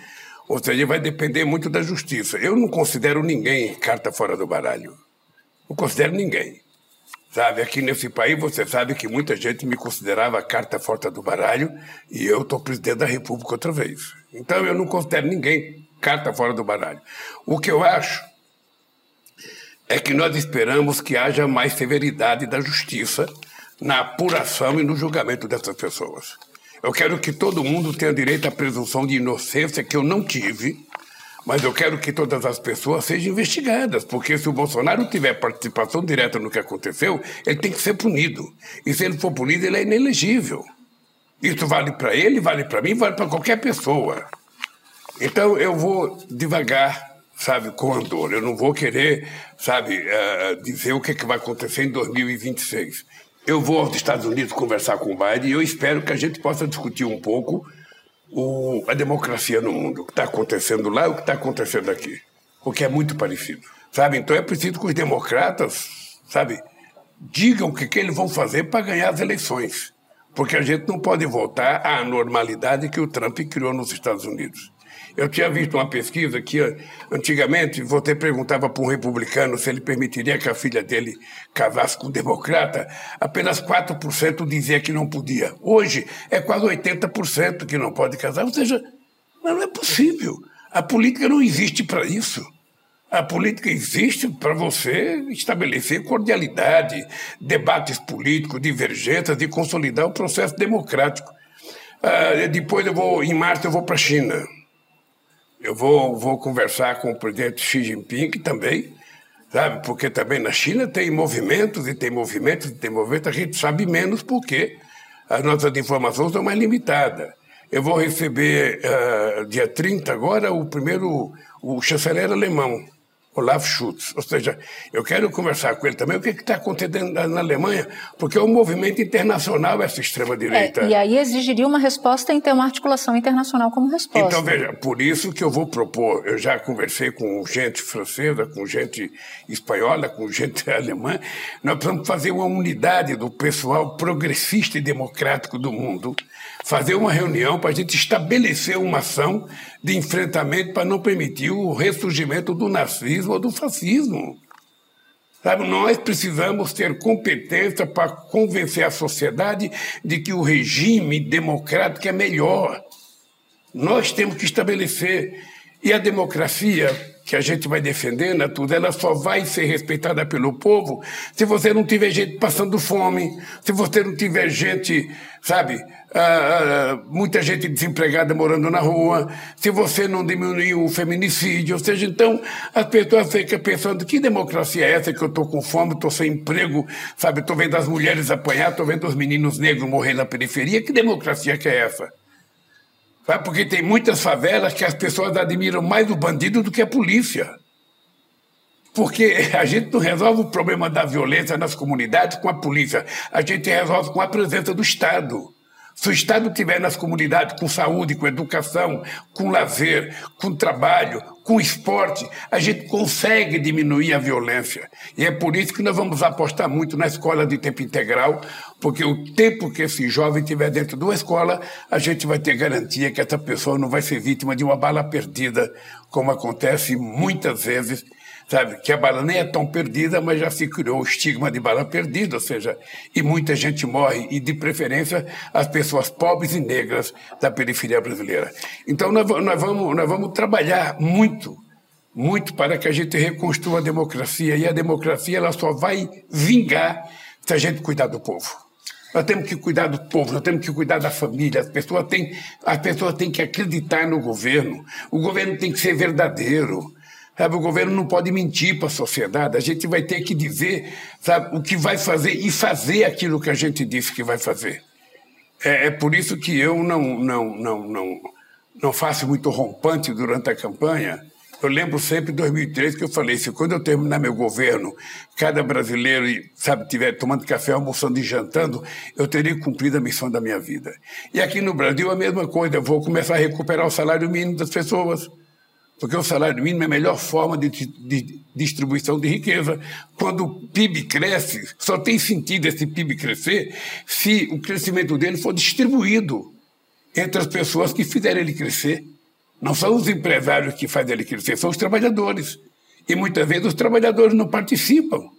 ou seja, vai depender muito da justiça. Eu não considero ninguém carta fora do baralho. Não considero ninguém. Sabe, aqui nesse país você sabe que muita gente me considerava carta fora do baralho e eu estou presidente da República outra vez. Então eu não considero ninguém carta fora do baralho. O que eu acho é que nós esperamos que haja mais severidade da justiça na apuração e no julgamento dessas pessoas. Eu quero que todo mundo tenha direito à presunção de inocência, que eu não tive, mas eu quero que todas as pessoas sejam investigadas, porque se o Bolsonaro tiver participação direta no que aconteceu, ele tem que ser punido. E se ele for punido, ele é inelegível. Isso vale para ele, vale para mim, vale para qualquer pessoa. Então eu vou devagar sabe, com andor. Eu não vou querer, sabe, uh, dizer o que, é que vai acontecer em 2026. Eu vou aos Estados Unidos conversar com o Biden e eu espero que a gente possa discutir um pouco o, a democracia no mundo, o que está acontecendo lá e o que está acontecendo aqui, porque é muito parecido, sabe? Então é preciso que os democratas, sabe, digam o que, que eles vão fazer para ganhar as eleições, porque a gente não pode voltar à normalidade que o Trump criou nos Estados Unidos. Eu tinha visto uma pesquisa que antigamente você perguntava para um republicano se ele permitiria que a filha dele casasse com um democrata, apenas 4% dizia que não podia. Hoje é quase 80% que não pode casar. Ou seja, não é possível. A política não existe para isso. A política existe para você estabelecer cordialidade, debates políticos, divergências e consolidar o processo democrático. Ah, depois eu vou, em março, eu vou para a China. Eu vou, vou conversar com o presidente Xi Jinping também, sabe? Porque também na China tem movimentos e tem movimentos e tem movimentos, a gente sabe menos porque as nossas informações são mais limitadas. Eu vou receber, uh, dia 30 agora, o primeiro, o chanceler alemão, Olaf Schultz. Ou seja, eu quero conversar com ele também o que está acontecendo na Alemanha, porque é um movimento internacional essa extrema-direita. É, e aí exigiria uma resposta e ter uma articulação internacional como resposta. Então, veja, por isso que eu vou propor, eu já conversei com gente francesa, com gente espanhola, com gente alemã, nós precisamos fazer uma unidade do pessoal progressista e democrático do mundo, fazer uma reunião para a gente estabelecer uma ação de enfrentamento para não permitir o ressurgimento do nazismo ou do fascismo. Sabe, nós precisamos ter competência para convencer a sociedade de que o regime democrático é melhor. Nós temos que estabelecer. E a democracia que a gente vai defender, tudo, ela só vai ser respeitada pelo povo se você não tiver gente passando fome, se você não tiver gente, sabe, ah, ah, muita gente desempregada morando na rua, se você não diminuir o feminicídio, ou seja, então as pessoas ficam pensando que democracia é essa que eu estou com fome, estou sem emprego, sabe, estou vendo as mulheres apanhar, estou vendo os meninos negros morrer na periferia, que democracia que é essa? Sabe? Porque tem muitas favelas que as pessoas admiram mais o bandido do que a polícia. Porque a gente não resolve o problema da violência nas comunidades com a polícia, a gente resolve com a presença do Estado. Se o Estado estiver nas comunidades com saúde, com educação, com lazer, com trabalho, com esporte, a gente consegue diminuir a violência. E é por isso que nós vamos apostar muito na escola de tempo integral, porque o tempo que esse jovem estiver dentro de uma escola, a gente vai ter garantia que essa pessoa não vai ser vítima de uma bala perdida, como acontece muitas vezes sabe? Que a bala nem é tão perdida, mas já se criou o estigma de bala perdida, ou seja, e muita gente morre, e de preferência as pessoas pobres e negras da periferia brasileira. Então nós, nós, vamos, nós vamos trabalhar muito, muito para que a gente reconstrua a democracia, e a democracia ela só vai vingar se a gente cuidar do povo. Nós temos que cuidar do povo, nós temos que cuidar da família. As pessoas têm, as pessoas têm que acreditar no governo. O governo tem que ser verdadeiro. Sabe, o governo não pode mentir para a sociedade. A gente vai ter que dizer sabe, o que vai fazer e fazer aquilo que a gente disse que vai fazer. É, é por isso que eu não, não, não, não, não faço muito rompante durante a campanha. Eu lembro sempre de 2003 que eu falei: se quando eu terminar meu governo, cada brasileiro sabe estiver tomando café, almoçando e jantando, eu terei cumprido a missão da minha vida. E aqui no Brasil a mesma coisa. Eu vou começar a recuperar o salário mínimo das pessoas porque o salário mínimo é a melhor forma de, de, distribuição de riqueza. Quando o PIB cresce, só tem sentido esse PIB crescer se o crescimento dele for distribuído entre as pessoas que fizeram ele crescer. Não são os empresários que fazem ele crescer, são os trabalhadores. E muitas vezes os trabalhadores não participam.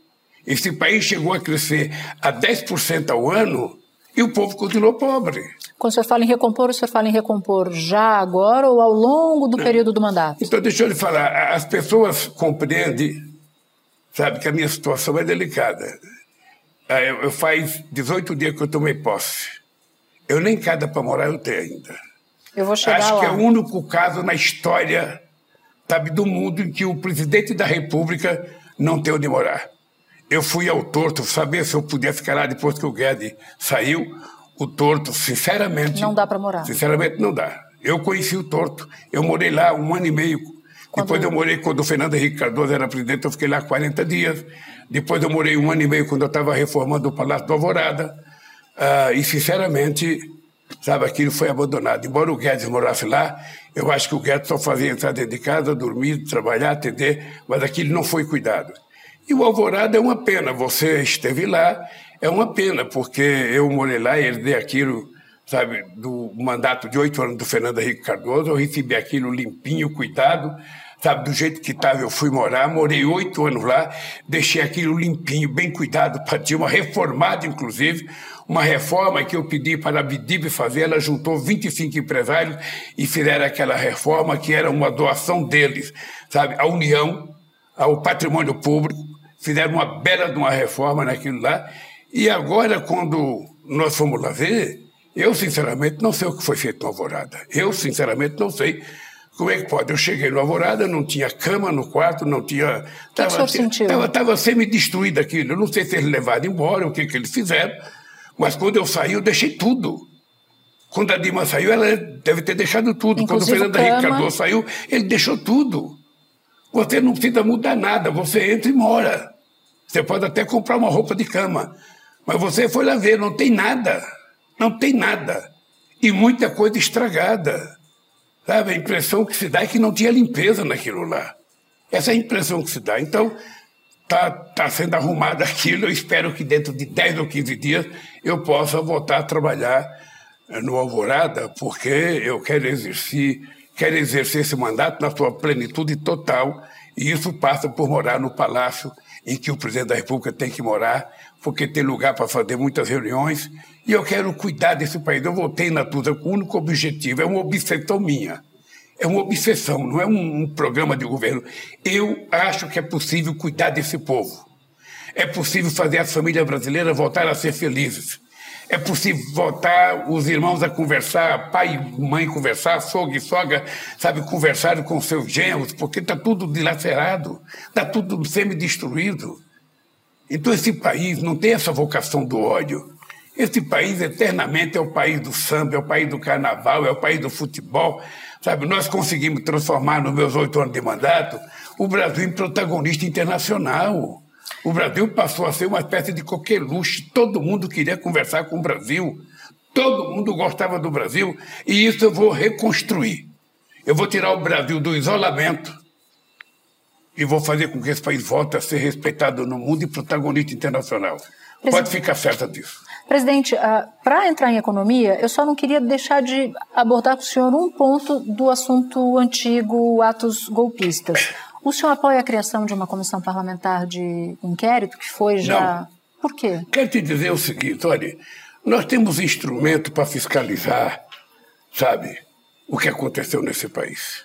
Esse país chegou a crescer a 10% ao ano e o povo continuou pobre. Quando o senhor fala em recompor, o senhor fala em recompor já agora ou ao longo do período do mandato? Então, deixa eu lhe falar. As pessoas compreendem, sabe, que a minha situação é delicada. Ah, eu, eu faz 18 dias que eu tomei posse. Eu nem cada para morar eu tenho ainda. Eu vou chegar Acho lá. que é o único caso na história, sabe, do mundo em que o presidente da República não tem onde morar. Eu fui ao torto saber se eu podia ficar lá depois que o Guedes saiu o Torto, sinceramente. Não dá para morar. Sinceramente, não dá. Eu conheci o Torto. Eu morei lá um ano e meio. Quando... Depois eu morei quando o Fernando Henrique Cardoso era presidente, eu fiquei lá 40 dias. Depois eu morei um ano e meio quando eu estava reformando o Palácio do Alvorada. Uh, e, sinceramente, sabe, aquilo foi abandonado. Embora o Guedes morasse lá, eu acho que o Guedes só fazia entrar dentro de casa, dormir, trabalhar, atender, mas aquilo não foi cuidado. E o Alvorada é uma pena. Você esteve lá é uma pena, porque eu morei lá e herdei aquilo, sabe, do mandato de oito anos do Fernando Henrique Cardoso, eu recebi aquilo limpinho, cuidado, sabe, do jeito que estava eu fui morar, morei oito anos lá, deixei aquilo limpinho, bem cuidado para Dilma, reformado inclusive, uma reforma que eu pedi para a Bidib fazer, ela juntou 25 empresários e fizeram aquela reforma que era uma doação deles, sabe, à União, ao patrimônio público, fizeram uma bela de uma reforma naquilo lá, e agora, quando nós fomos lá ver, eu sinceramente não sei o que foi feito no Alvorada. Eu sinceramente não sei como é que pode. Eu cheguei no Alvorada, não tinha cama no quarto, não tinha. Estava tava, tava semi-destruído aquilo. Eu não sei se eles levaram embora, o que, que eles fizeram, mas quando eu saí, eu deixei tudo. Quando a Dilma saiu, ela deve ter deixado tudo. Inclusive quando o Fernando Henrique Cardoso saiu, ele deixou tudo. Você não precisa mudar nada, você entra e mora. Você pode até comprar uma roupa de cama, mas você foi lá ver, não tem nada. Não tem nada. E muita coisa estragada. Sabe? A impressão que se dá é que não tinha limpeza naquilo lá. Essa é a impressão que se dá. Então, está tá sendo arrumado aquilo. Eu espero que dentro de 10 ou 15 dias eu possa voltar a trabalhar eh, no Alvorada, porque eu quero exercer, quero exercer esse mandato na sua plenitude total. E isso passa por morar no palácio em que o presidente da República tem que morar, porque tem lugar para fazer muitas reuniões, e eu quero cuidar desse país. Eu voltei na Tusa com o único objetivo, é uma obsessão minha. É uma obsessão, não é um, um programa de governo. Eu acho que é possível cuidar desse povo. É possível fazer as famílias brasileiras voltar a ser felizes. É possível voltar os irmãos a conversar, pai e mãe conversar, sogro e sogra, sabe, conversar com seus genros, porque está tudo dilacerado, está tudo semi-destruído. Então esse país não tem essa vocação do ódio. Esse país eternamente é o país do samba, é o país do carnaval, é o país do futebol. Sabe, nós conseguimos transformar nos meus oito anos de mandato o Brasil em protagonista internacional. O Brasil passou a ser uma espécie de coqueluche. Todo mundo queria conversar com o Brasil. Todo mundo gostava do Brasil. E isso eu vou reconstruir. Eu vou tirar o Brasil do isolamento e vou fazer com que esse país volte a ser respeitado no mundo e protagonista internacional. Presidente, Pode ficar certa disso. Presidente, uh, para entrar em economia, eu só não queria deixar de abordar com o senhor um ponto do assunto antigo, atos golpistas. O senhor apoia a criação de uma comissão parlamentar de inquérito, que foi já. Não. Por quê? Quero te dizer o seguinte: olha, nós temos instrumento para fiscalizar, sabe, o que aconteceu nesse país.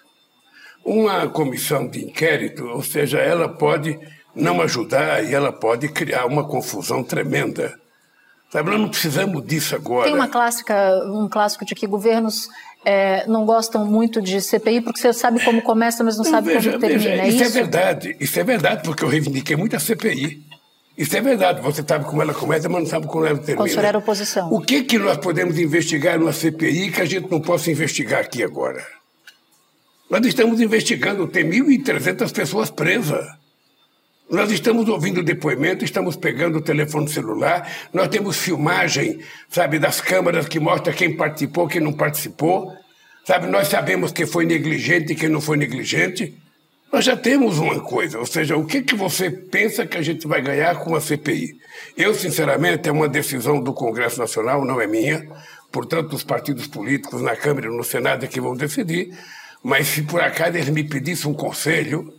Uma comissão de inquérito, ou seja, ela pode não ajudar e ela pode criar uma confusão tremenda. Sabe, nós não precisamos disso agora. Tem uma clássica, um clássico de que governos é, não gostam muito de CPI porque você sabe como começa, mas não, não sabe veja, como termina. Veja, é isso, isso é verdade. Isso é verdade, porque eu reivindiquei muito a CPI. Isso é verdade. Você sabe como ela começa, mas não sabe como ela termina. Quando era oposição. O que, que nós podemos investigar numa CPI que a gente não possa investigar aqui agora? Nós estamos investigando, tem 1.300 pessoas presas. Nós estamos ouvindo depoimento, estamos pegando o telefone celular, nós temos filmagem, sabe, das câmaras que mostra quem participou, quem não participou. Sabe, nós sabemos quem foi negligente e quem não foi negligente. Nós já temos uma coisa, ou seja, o que, que você pensa que a gente vai ganhar com a CPI? Eu, sinceramente, é uma decisão do Congresso Nacional, não é minha. Portanto, os partidos políticos na Câmara e no Senado é que vão decidir. Mas se por acaso eles me pedissem um conselho,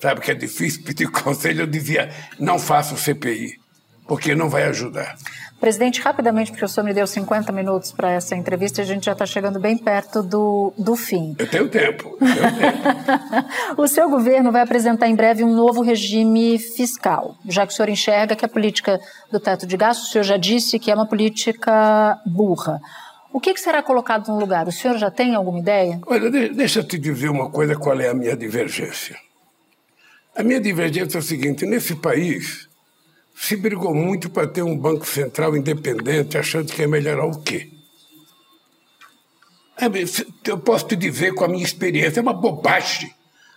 sabe que é difícil pedir conselho, eu dizia, não faça o CPI, porque não vai ajudar. Presidente, rapidamente, porque o senhor me deu 50 minutos para essa entrevista e a gente já está chegando bem perto do, do fim. Eu tenho tempo. Eu tenho tempo. o seu governo vai apresentar em breve um novo regime fiscal, já que o senhor enxerga que a política do teto de gastos, o senhor já disse que é uma política burra. O que, que será colocado no lugar? O senhor já tem alguma ideia? Olha, deixa eu te dizer uma coisa, qual é a minha divergência. A minha divergência é o seguinte: nesse país se brigou muito para ter um Banco Central independente, achando que ia melhorar o quê? É, eu posso te dizer com a minha experiência, é uma bobagem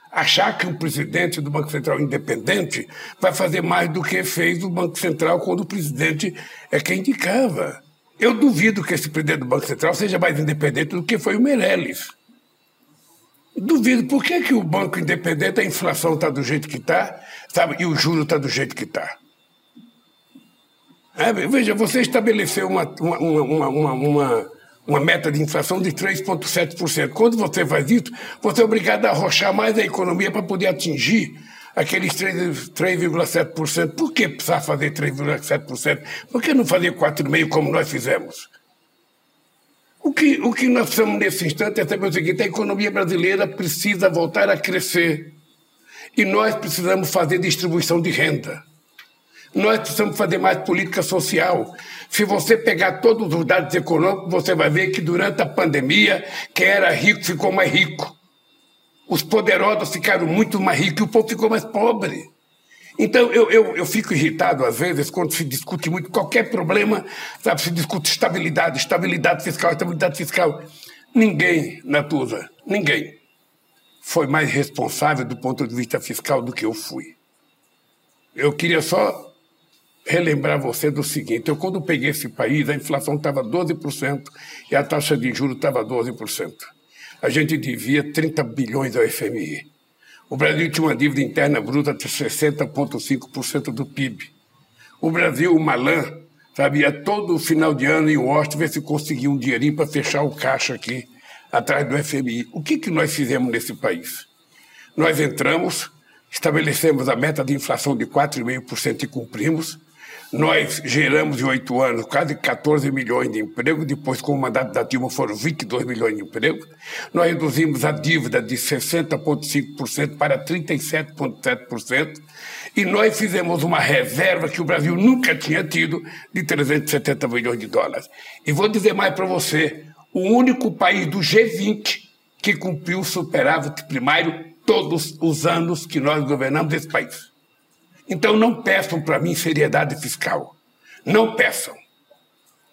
achar que um presidente do Banco Central independente vai fazer mais do que fez o Banco Central quando o presidente é quem indicava. Eu duvido que esse presidente do Banco Central seja mais independente do que foi o Meirelles. Duvido. Por que, que o banco independente, a inflação está do jeito que está, e o juro está do jeito que está? É, veja, você estabeleceu uma, uma, uma, uma, uma meta de inflação de 3,7%. Quando você faz isso, você é obrigado a arrochar mais a economia para poder atingir aqueles 3,7%. Por que precisar fazer 3,7%? Por que não fazer 4,5% como nós fizemos? O que, o que nós precisamos nesse instante é saber o seguinte: a economia brasileira precisa voltar a crescer. E nós precisamos fazer distribuição de renda. Nós precisamos fazer mais política social. Se você pegar todos os dados econômicos, você vai ver que durante a pandemia, quem era rico ficou mais rico. Os poderosos ficaram muito mais ricos e o povo ficou mais pobre. Então, eu, eu, eu fico irritado, às vezes, quando se discute muito qualquer problema, sabe, se discute estabilidade, estabilidade fiscal, estabilidade fiscal. Ninguém, Natuza, ninguém foi mais responsável do ponto de vista fiscal do que eu fui. Eu queria só relembrar você do seguinte: eu, quando peguei esse país, a inflação estava 12% e a taxa de juros estava 12%. A gente devia 30 bilhões ao FMI. O Brasil tinha uma dívida interna bruta de 60,5% do PIB. O Brasil, o Malan, sabia todo final de ano em Washington ver se conseguia um dinheirinho para fechar o caixa aqui, atrás do FMI. O que, que nós fizemos nesse país? Nós entramos, estabelecemos a meta de inflação de 4,5% e cumprimos. Nós geramos em oito anos quase 14 milhões de empregos, depois, com o mandato da Dilma, foram 22 milhões de empregos. Nós reduzimos a dívida de 60,5% para 37,7%. E nós fizemos uma reserva que o Brasil nunca tinha tido de 370 milhões de dólares. E vou dizer mais para você: o único país do G20 que cumpriu o superávit primário todos os anos que nós governamos esse país. Então não peçam para mim seriedade fiscal. Não peçam.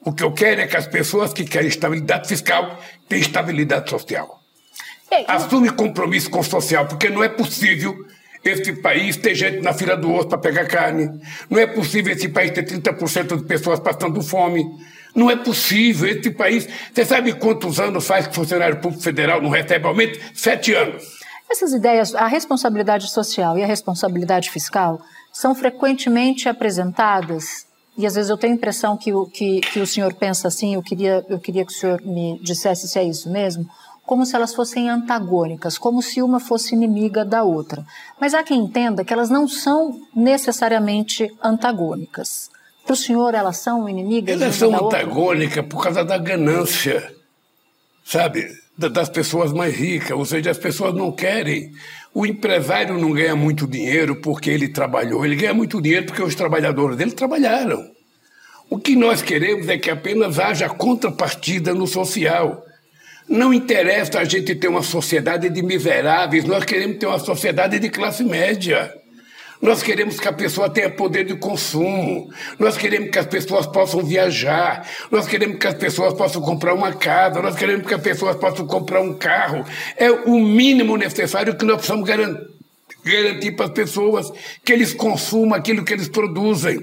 O que eu quero é que as pessoas que querem estabilidade fiscal tenham estabilidade social. Assume compromisso com o social, porque não é possível esse país ter gente na fila do osso para pegar carne. Não é possível esse país ter 30% de pessoas passando fome. Não é possível esse país. Você sabe quantos anos faz que o funcionário público federal não recebe aumento? Sete anos. Essas ideias, a responsabilidade social e a responsabilidade fiscal, são frequentemente apresentadas, e às vezes eu tenho a impressão que o, que, que o senhor pensa assim, eu queria, eu queria que o senhor me dissesse se é isso mesmo, como se elas fossem antagônicas, como se uma fosse inimiga da outra. Mas há quem entenda que elas não são necessariamente antagônicas. Para o senhor, elas são inimigas? Elas são antagônicas por causa da ganância, sabe? Das pessoas mais ricas, ou seja, as pessoas não querem. O empresário não ganha muito dinheiro porque ele trabalhou, ele ganha muito dinheiro porque os trabalhadores dele trabalharam. O que nós queremos é que apenas haja contrapartida no social. Não interessa a gente ter uma sociedade de miseráveis, nós queremos ter uma sociedade de classe média. Nós queremos que a pessoa tenha poder de consumo. Nós queremos que as pessoas possam viajar. Nós queremos que as pessoas possam comprar uma casa. Nós queremos que as pessoas possam comprar um carro. É o mínimo necessário que nós precisamos garantir, para as pessoas que eles consumam aquilo que eles produzem.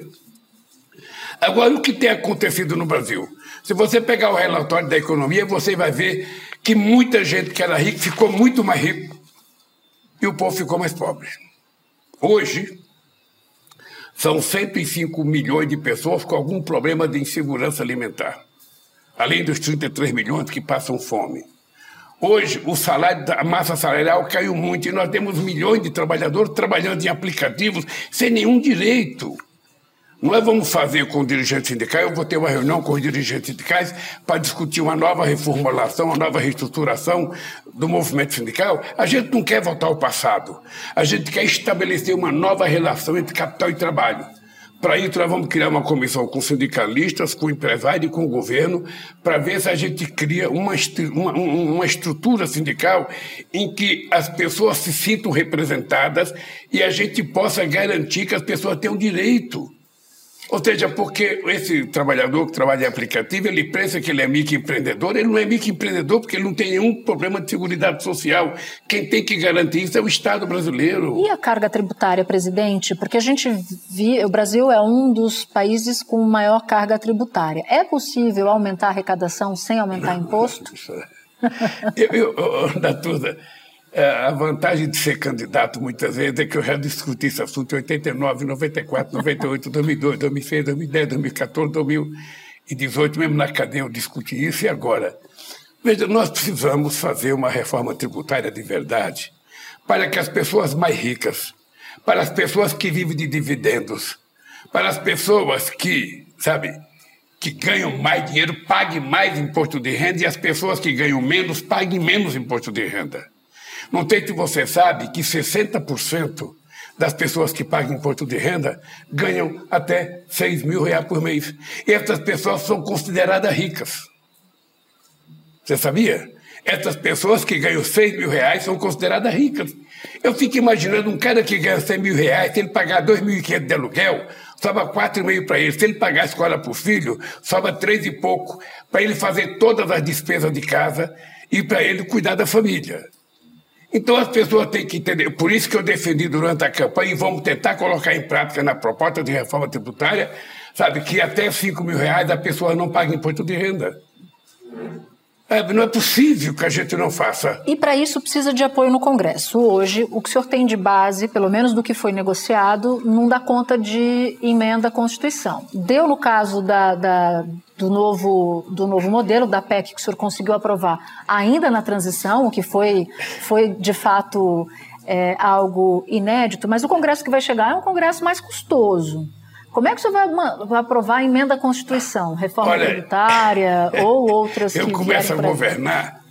Agora, o que tem acontecido no Brasil? Se você pegar o relatório da economia, você vai ver que muita gente que era rica ficou muito mais rico e o povo ficou mais pobre. Hoje, são 105 milhões de pessoas com algum problema de insegurança alimentar, além dos 33 milhões que passam fome. Hoje, o salário da massa salarial caiu muito e nós temos milhões de trabalhadores trabalhando em aplicativos sem nenhum direito. Nós vamos fazer com o dirigente sindical, eu vou ter uma reunião com os dirigentes sindicais para discutir uma nova reformulação, uma nova reestruturação do movimento sindical. A gente não quer voltar ao passado. A gente quer estabelecer uma nova relação entre capital e trabalho. Para isso, nós vamos criar uma comissão com sindicalistas, com empresários e com o governo, para ver se a gente cria uma, uma, uma estrutura sindical em que as pessoas se sintam representadas e a gente possa garantir que as pessoas tenham direito ou seja, porque esse trabalhador que trabalha em aplicativo, ele pensa que ele é microempreendedor, ele não é microempreendedor porque ele não tem nenhum problema de segurança social. Quem tem que garantir isso é o Estado brasileiro. E a carga tributária, presidente? Porque a gente viu, o Brasil é um dos países com maior carga tributária. É possível aumentar a arrecadação sem aumentar imposto? eu, eu, eu, Natuza, é, a vantagem de ser candidato, muitas vezes, é que eu já discuti esse assunto em 89, 94, 98, 2002, 2006, 2010, 2014, 2018, mesmo na cadeia eu discuti isso, e agora? Veja, nós precisamos fazer uma reforma tributária de verdade para que as pessoas mais ricas, para as pessoas que vivem de dividendos, para as pessoas que, sabe, que ganham mais dinheiro paguem mais imposto de renda e as pessoas que ganham menos paguem menos imposto de renda. Não sei se você sabe que 60% das pessoas que pagam imposto de renda ganham até 6 mil reais por mês. Essas pessoas são consideradas ricas. Você sabia? Essas pessoas que ganham 6 mil reais são consideradas ricas. Eu fico imaginando um cara que ganha 100 mil reais, se ele pagar 2.500 de aluguel, sobra 4,5 para ele. Se ele pagar a escola para o filho, sobra 3 e pouco para ele fazer todas as despesas de casa e para ele cuidar da família. Então as pessoas têm que entender. Por isso que eu defendi durante a campanha e vamos tentar colocar em prática na proposta de reforma tributária, sabe, que até 5 mil reais a pessoa não paga imposto de renda. É, não é possível que a gente não faça. E para isso precisa de apoio no Congresso. Hoje, o que o senhor tem de base, pelo menos do que foi negociado, não dá conta de emenda à Constituição. Deu no caso da, da, do, novo, do novo modelo, da PEC, que o senhor conseguiu aprovar ainda na transição, o que foi, foi de fato é, algo inédito, mas o Congresso que vai chegar é um Congresso mais custoso. Como é que você vai, vai aprovar a emenda à Constituição? Reforma Olha, tributária ou outras Eu começo a governar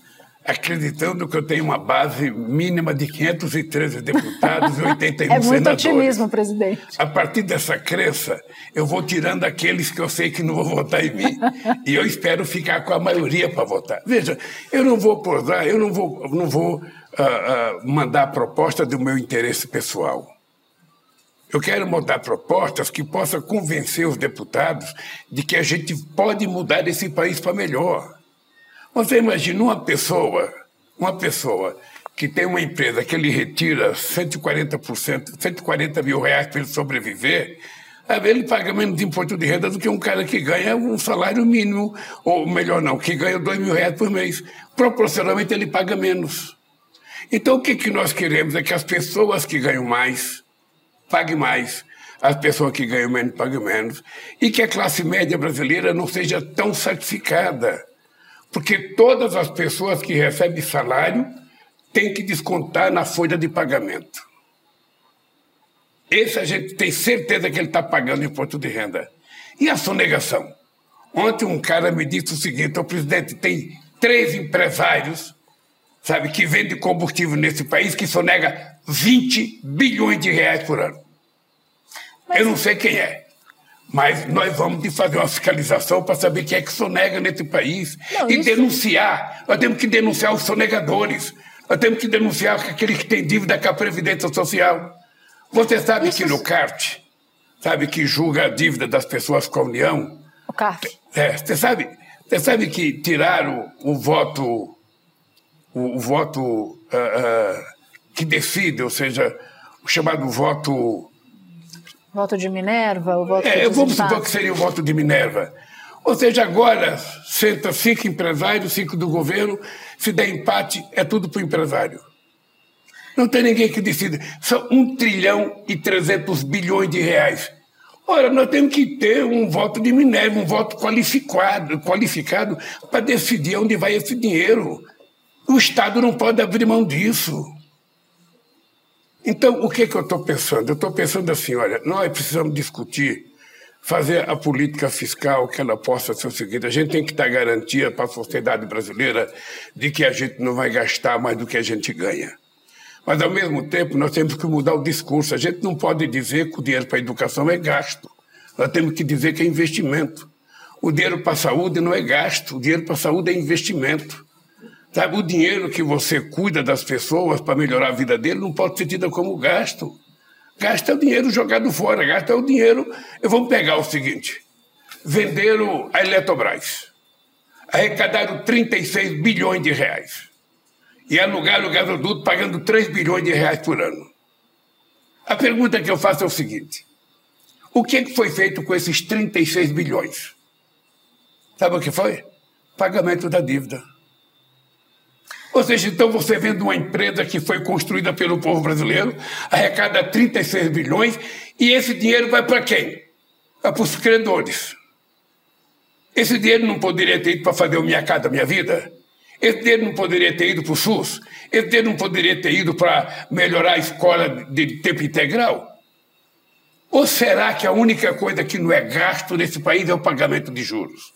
acreditando que eu tenho uma base mínima de 513 deputados e 81 senadores. É muito senadores. otimismo, presidente. A partir dessa crença, eu vou tirando aqueles que eu sei que não vão votar em mim. e eu espero ficar com a maioria para votar. Veja, eu não vou posar, eu não vou, não vou uh, uh, mandar proposta do meu interesse pessoal. Eu quero mudar propostas que possam convencer os deputados de que a gente pode mudar esse país para melhor. Você imagina uma pessoa, uma pessoa que tem uma empresa que ele retira 140%, 140 mil reais para ele sobreviver, ele paga menos imposto de renda do que um cara que ganha um salário mínimo, ou melhor não, que ganha 2 mil reais por mês. Proporcionalmente ele paga menos. Então o que, que nós queremos é que as pessoas que ganham mais pague mais, as pessoas que ganham menos paguem menos, e que a classe média brasileira não seja tão sacrificada. Porque todas as pessoas que recebem salário têm que descontar na folha de pagamento. Esse a gente tem certeza que ele está pagando imposto de renda. E a sonegação? Ontem um cara me disse o seguinte: o presidente tem três empresários, sabe, que vendem combustível nesse país que sonega 20 bilhões de reais por ano. Mas... Eu não sei quem é. Mas nós vamos de fazer uma fiscalização para saber quem é que sonega nesse país não, e isso... denunciar. Nós temos que denunciar os sonegadores. Nós temos que denunciar aqueles que têm dívida com a Previdência Social. Você sabe isso... que no CART, sabe que julga a dívida das pessoas com a União? O CART. É, você sabe, você sabe que tiraram o, o voto, o, o voto uh, uh, que decide, ou seja, o chamado voto Voto de Minerva? O voto é, vamos supor que seria o voto de Minerva. Ou seja, agora senta cinco empresários, cinco do governo, se der empate, é tudo para o empresário. Não tem ninguém que decida. São um trilhão e trezentos bilhões de reais. Ora, nós temos que ter um voto de Minerva, um voto qualificado, qualificado para decidir onde vai esse dinheiro. O Estado não pode abrir mão disso. Então, o que, que eu estou pensando? Eu estou pensando assim: olha, nós precisamos discutir, fazer a política fiscal que ela possa ser o seguinte: a gente tem que dar garantia para a sociedade brasileira de que a gente não vai gastar mais do que a gente ganha. Mas, ao mesmo tempo, nós temos que mudar o discurso. A gente não pode dizer que o dinheiro para a educação é gasto. Nós temos que dizer que é investimento. O dinheiro para a saúde não é gasto, o dinheiro para a saúde é investimento. Sabe, o dinheiro que você cuida das pessoas para melhorar a vida dele não pode ser tido como gasto. Gasto é o dinheiro jogado fora, gasto é o dinheiro. Eu vou pegar o seguinte: venderam a Eletrobras, arrecadaram 36 bilhões de reais e alugaram o gasoduto pagando 3 bilhões de reais por ano. A pergunta que eu faço é o seguinte: o que é foi feito com esses 36 bilhões? Sabe o que foi? Pagamento da dívida. Ou seja, então você vendo uma empresa que foi construída pelo povo brasileiro, arrecada 36 bilhões, e esse dinheiro vai para quem? Vai para os credores. Esse dinheiro não poderia ter ido para fazer o Minha Casa Minha Vida? Esse dinheiro não poderia ter ido para o SUS? Esse dinheiro não poderia ter ido para melhorar a escola de tempo integral? Ou será que a única coisa que não é gasto nesse país é o pagamento de juros?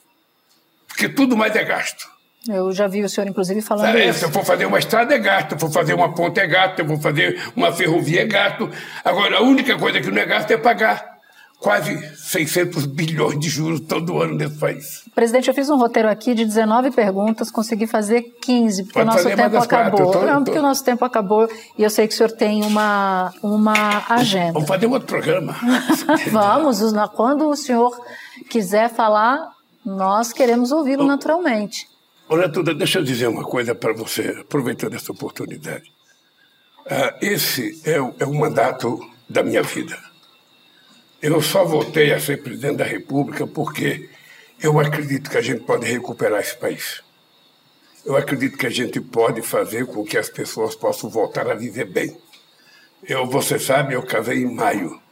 Porque tudo mais é gasto. Eu já vi o senhor, inclusive, falando isso. Se eu for fazer uma estrada, é gasto. Se eu for fazer uma ponte, é gasto. Se eu for fazer uma ferrovia, é gasto. Agora, a única coisa que não é gasto é pagar quase 600 bilhões de juros todo ano nesse país. Presidente, eu fiz um roteiro aqui de 19 perguntas, consegui fazer 15, porque Pode o nosso tempo acabou. Tô, Não, porque tô... o nosso tempo acabou e eu sei que o senhor tem uma, uma agenda. Vamos fazer um outro programa. Vamos, quando o senhor quiser falar, nós queremos ouvi-lo naturalmente. Olha, Tuda, deixa eu dizer uma coisa para você, aproveitando essa oportunidade. Uh, esse é o, é o mandato da minha vida. Eu só voltei a ser presidente da República porque eu acredito que a gente pode recuperar esse país. Eu acredito que a gente pode fazer com que as pessoas possam voltar a viver bem. Eu, você sabe, eu casei em maio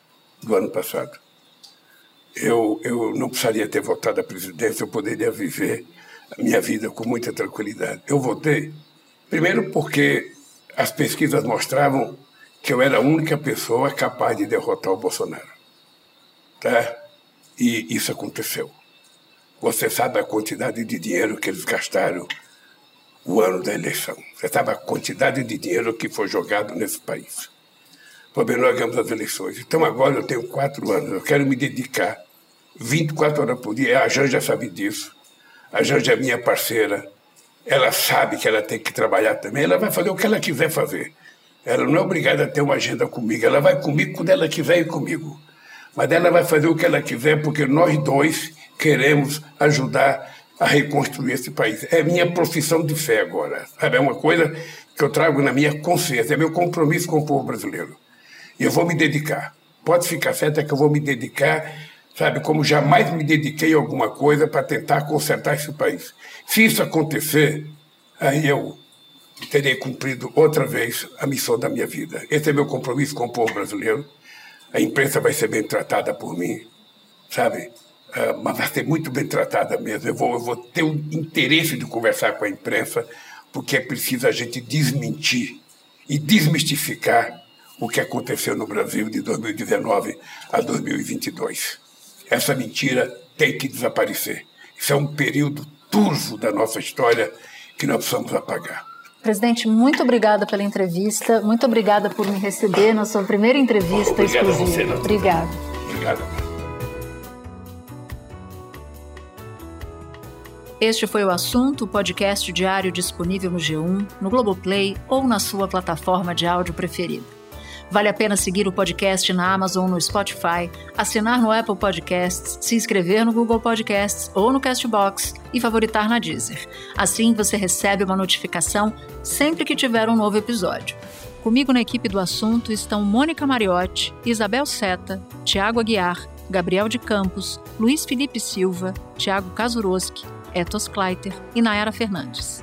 do ano passado. Eu, eu não precisaria ter voltado à presidência, eu poderia viver a minha vida com muita tranquilidade. Eu votei, primeiro porque as pesquisas mostravam que eu era a única pessoa capaz de derrotar o Bolsonaro. Tá? E isso aconteceu. Você sabe a quantidade de dinheiro que eles gastaram o ano da eleição. Você sabe a quantidade de dinheiro que foi jogado nesse país. Porque nós ganhamos as eleições. Então agora eu tenho quatro anos, eu quero me dedicar 24 horas por dia. A Janja sabe disso. A Janja é minha parceira. Ela sabe que ela tem que trabalhar também. Ela vai fazer o que ela quiser fazer. Ela não é obrigada a ter uma agenda comigo. Ela vai comigo quando ela quiser ir comigo. Mas ela vai fazer o que ela quiser porque nós dois queremos ajudar a reconstruir esse país. É minha profissão de fé agora. Sabe? É uma coisa que eu trago na minha consciência. É meu compromisso com o povo brasileiro. E eu vou me dedicar. Pode ficar certa que eu vou me dedicar sabe, como jamais me dediquei a alguma coisa para tentar consertar esse país. Se isso acontecer, aí eu terei cumprido outra vez a missão da minha vida. Esse é meu compromisso com o povo brasileiro. A imprensa vai ser bem tratada por mim, sabe? uh, mas vai ser muito bem tratada mesmo. Eu vou, eu vou ter o interesse de conversar com a imprensa, porque é preciso a gente desmentir e desmistificar o que aconteceu no Brasil de 2019 a 2022. Essa mentira tem que desaparecer. Isso é um período turvo da nossa história que nós precisamos apagar. Presidente, muito obrigada pela entrevista. Muito obrigada por me receber na sua primeira entrevista Obrigado exclusiva. Você, obrigada. Obrigado. Este foi o assunto, o podcast diário disponível no G1, no Globoplay ou na sua plataforma de áudio preferida. Vale a pena seguir o podcast na Amazon no Spotify, assinar no Apple Podcasts, se inscrever no Google Podcasts ou no Castbox e favoritar na Deezer. Assim você recebe uma notificação sempre que tiver um novo episódio. Comigo na equipe do assunto estão Mônica Mariotti, Isabel Seta, Tiago Aguiar, Gabriel de Campos, Luiz Felipe Silva, Tiago Kazuroski, Etos Kleiter e Nayara Fernandes.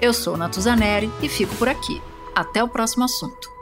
Eu sou Natuzaneri e fico por aqui. Até o próximo assunto.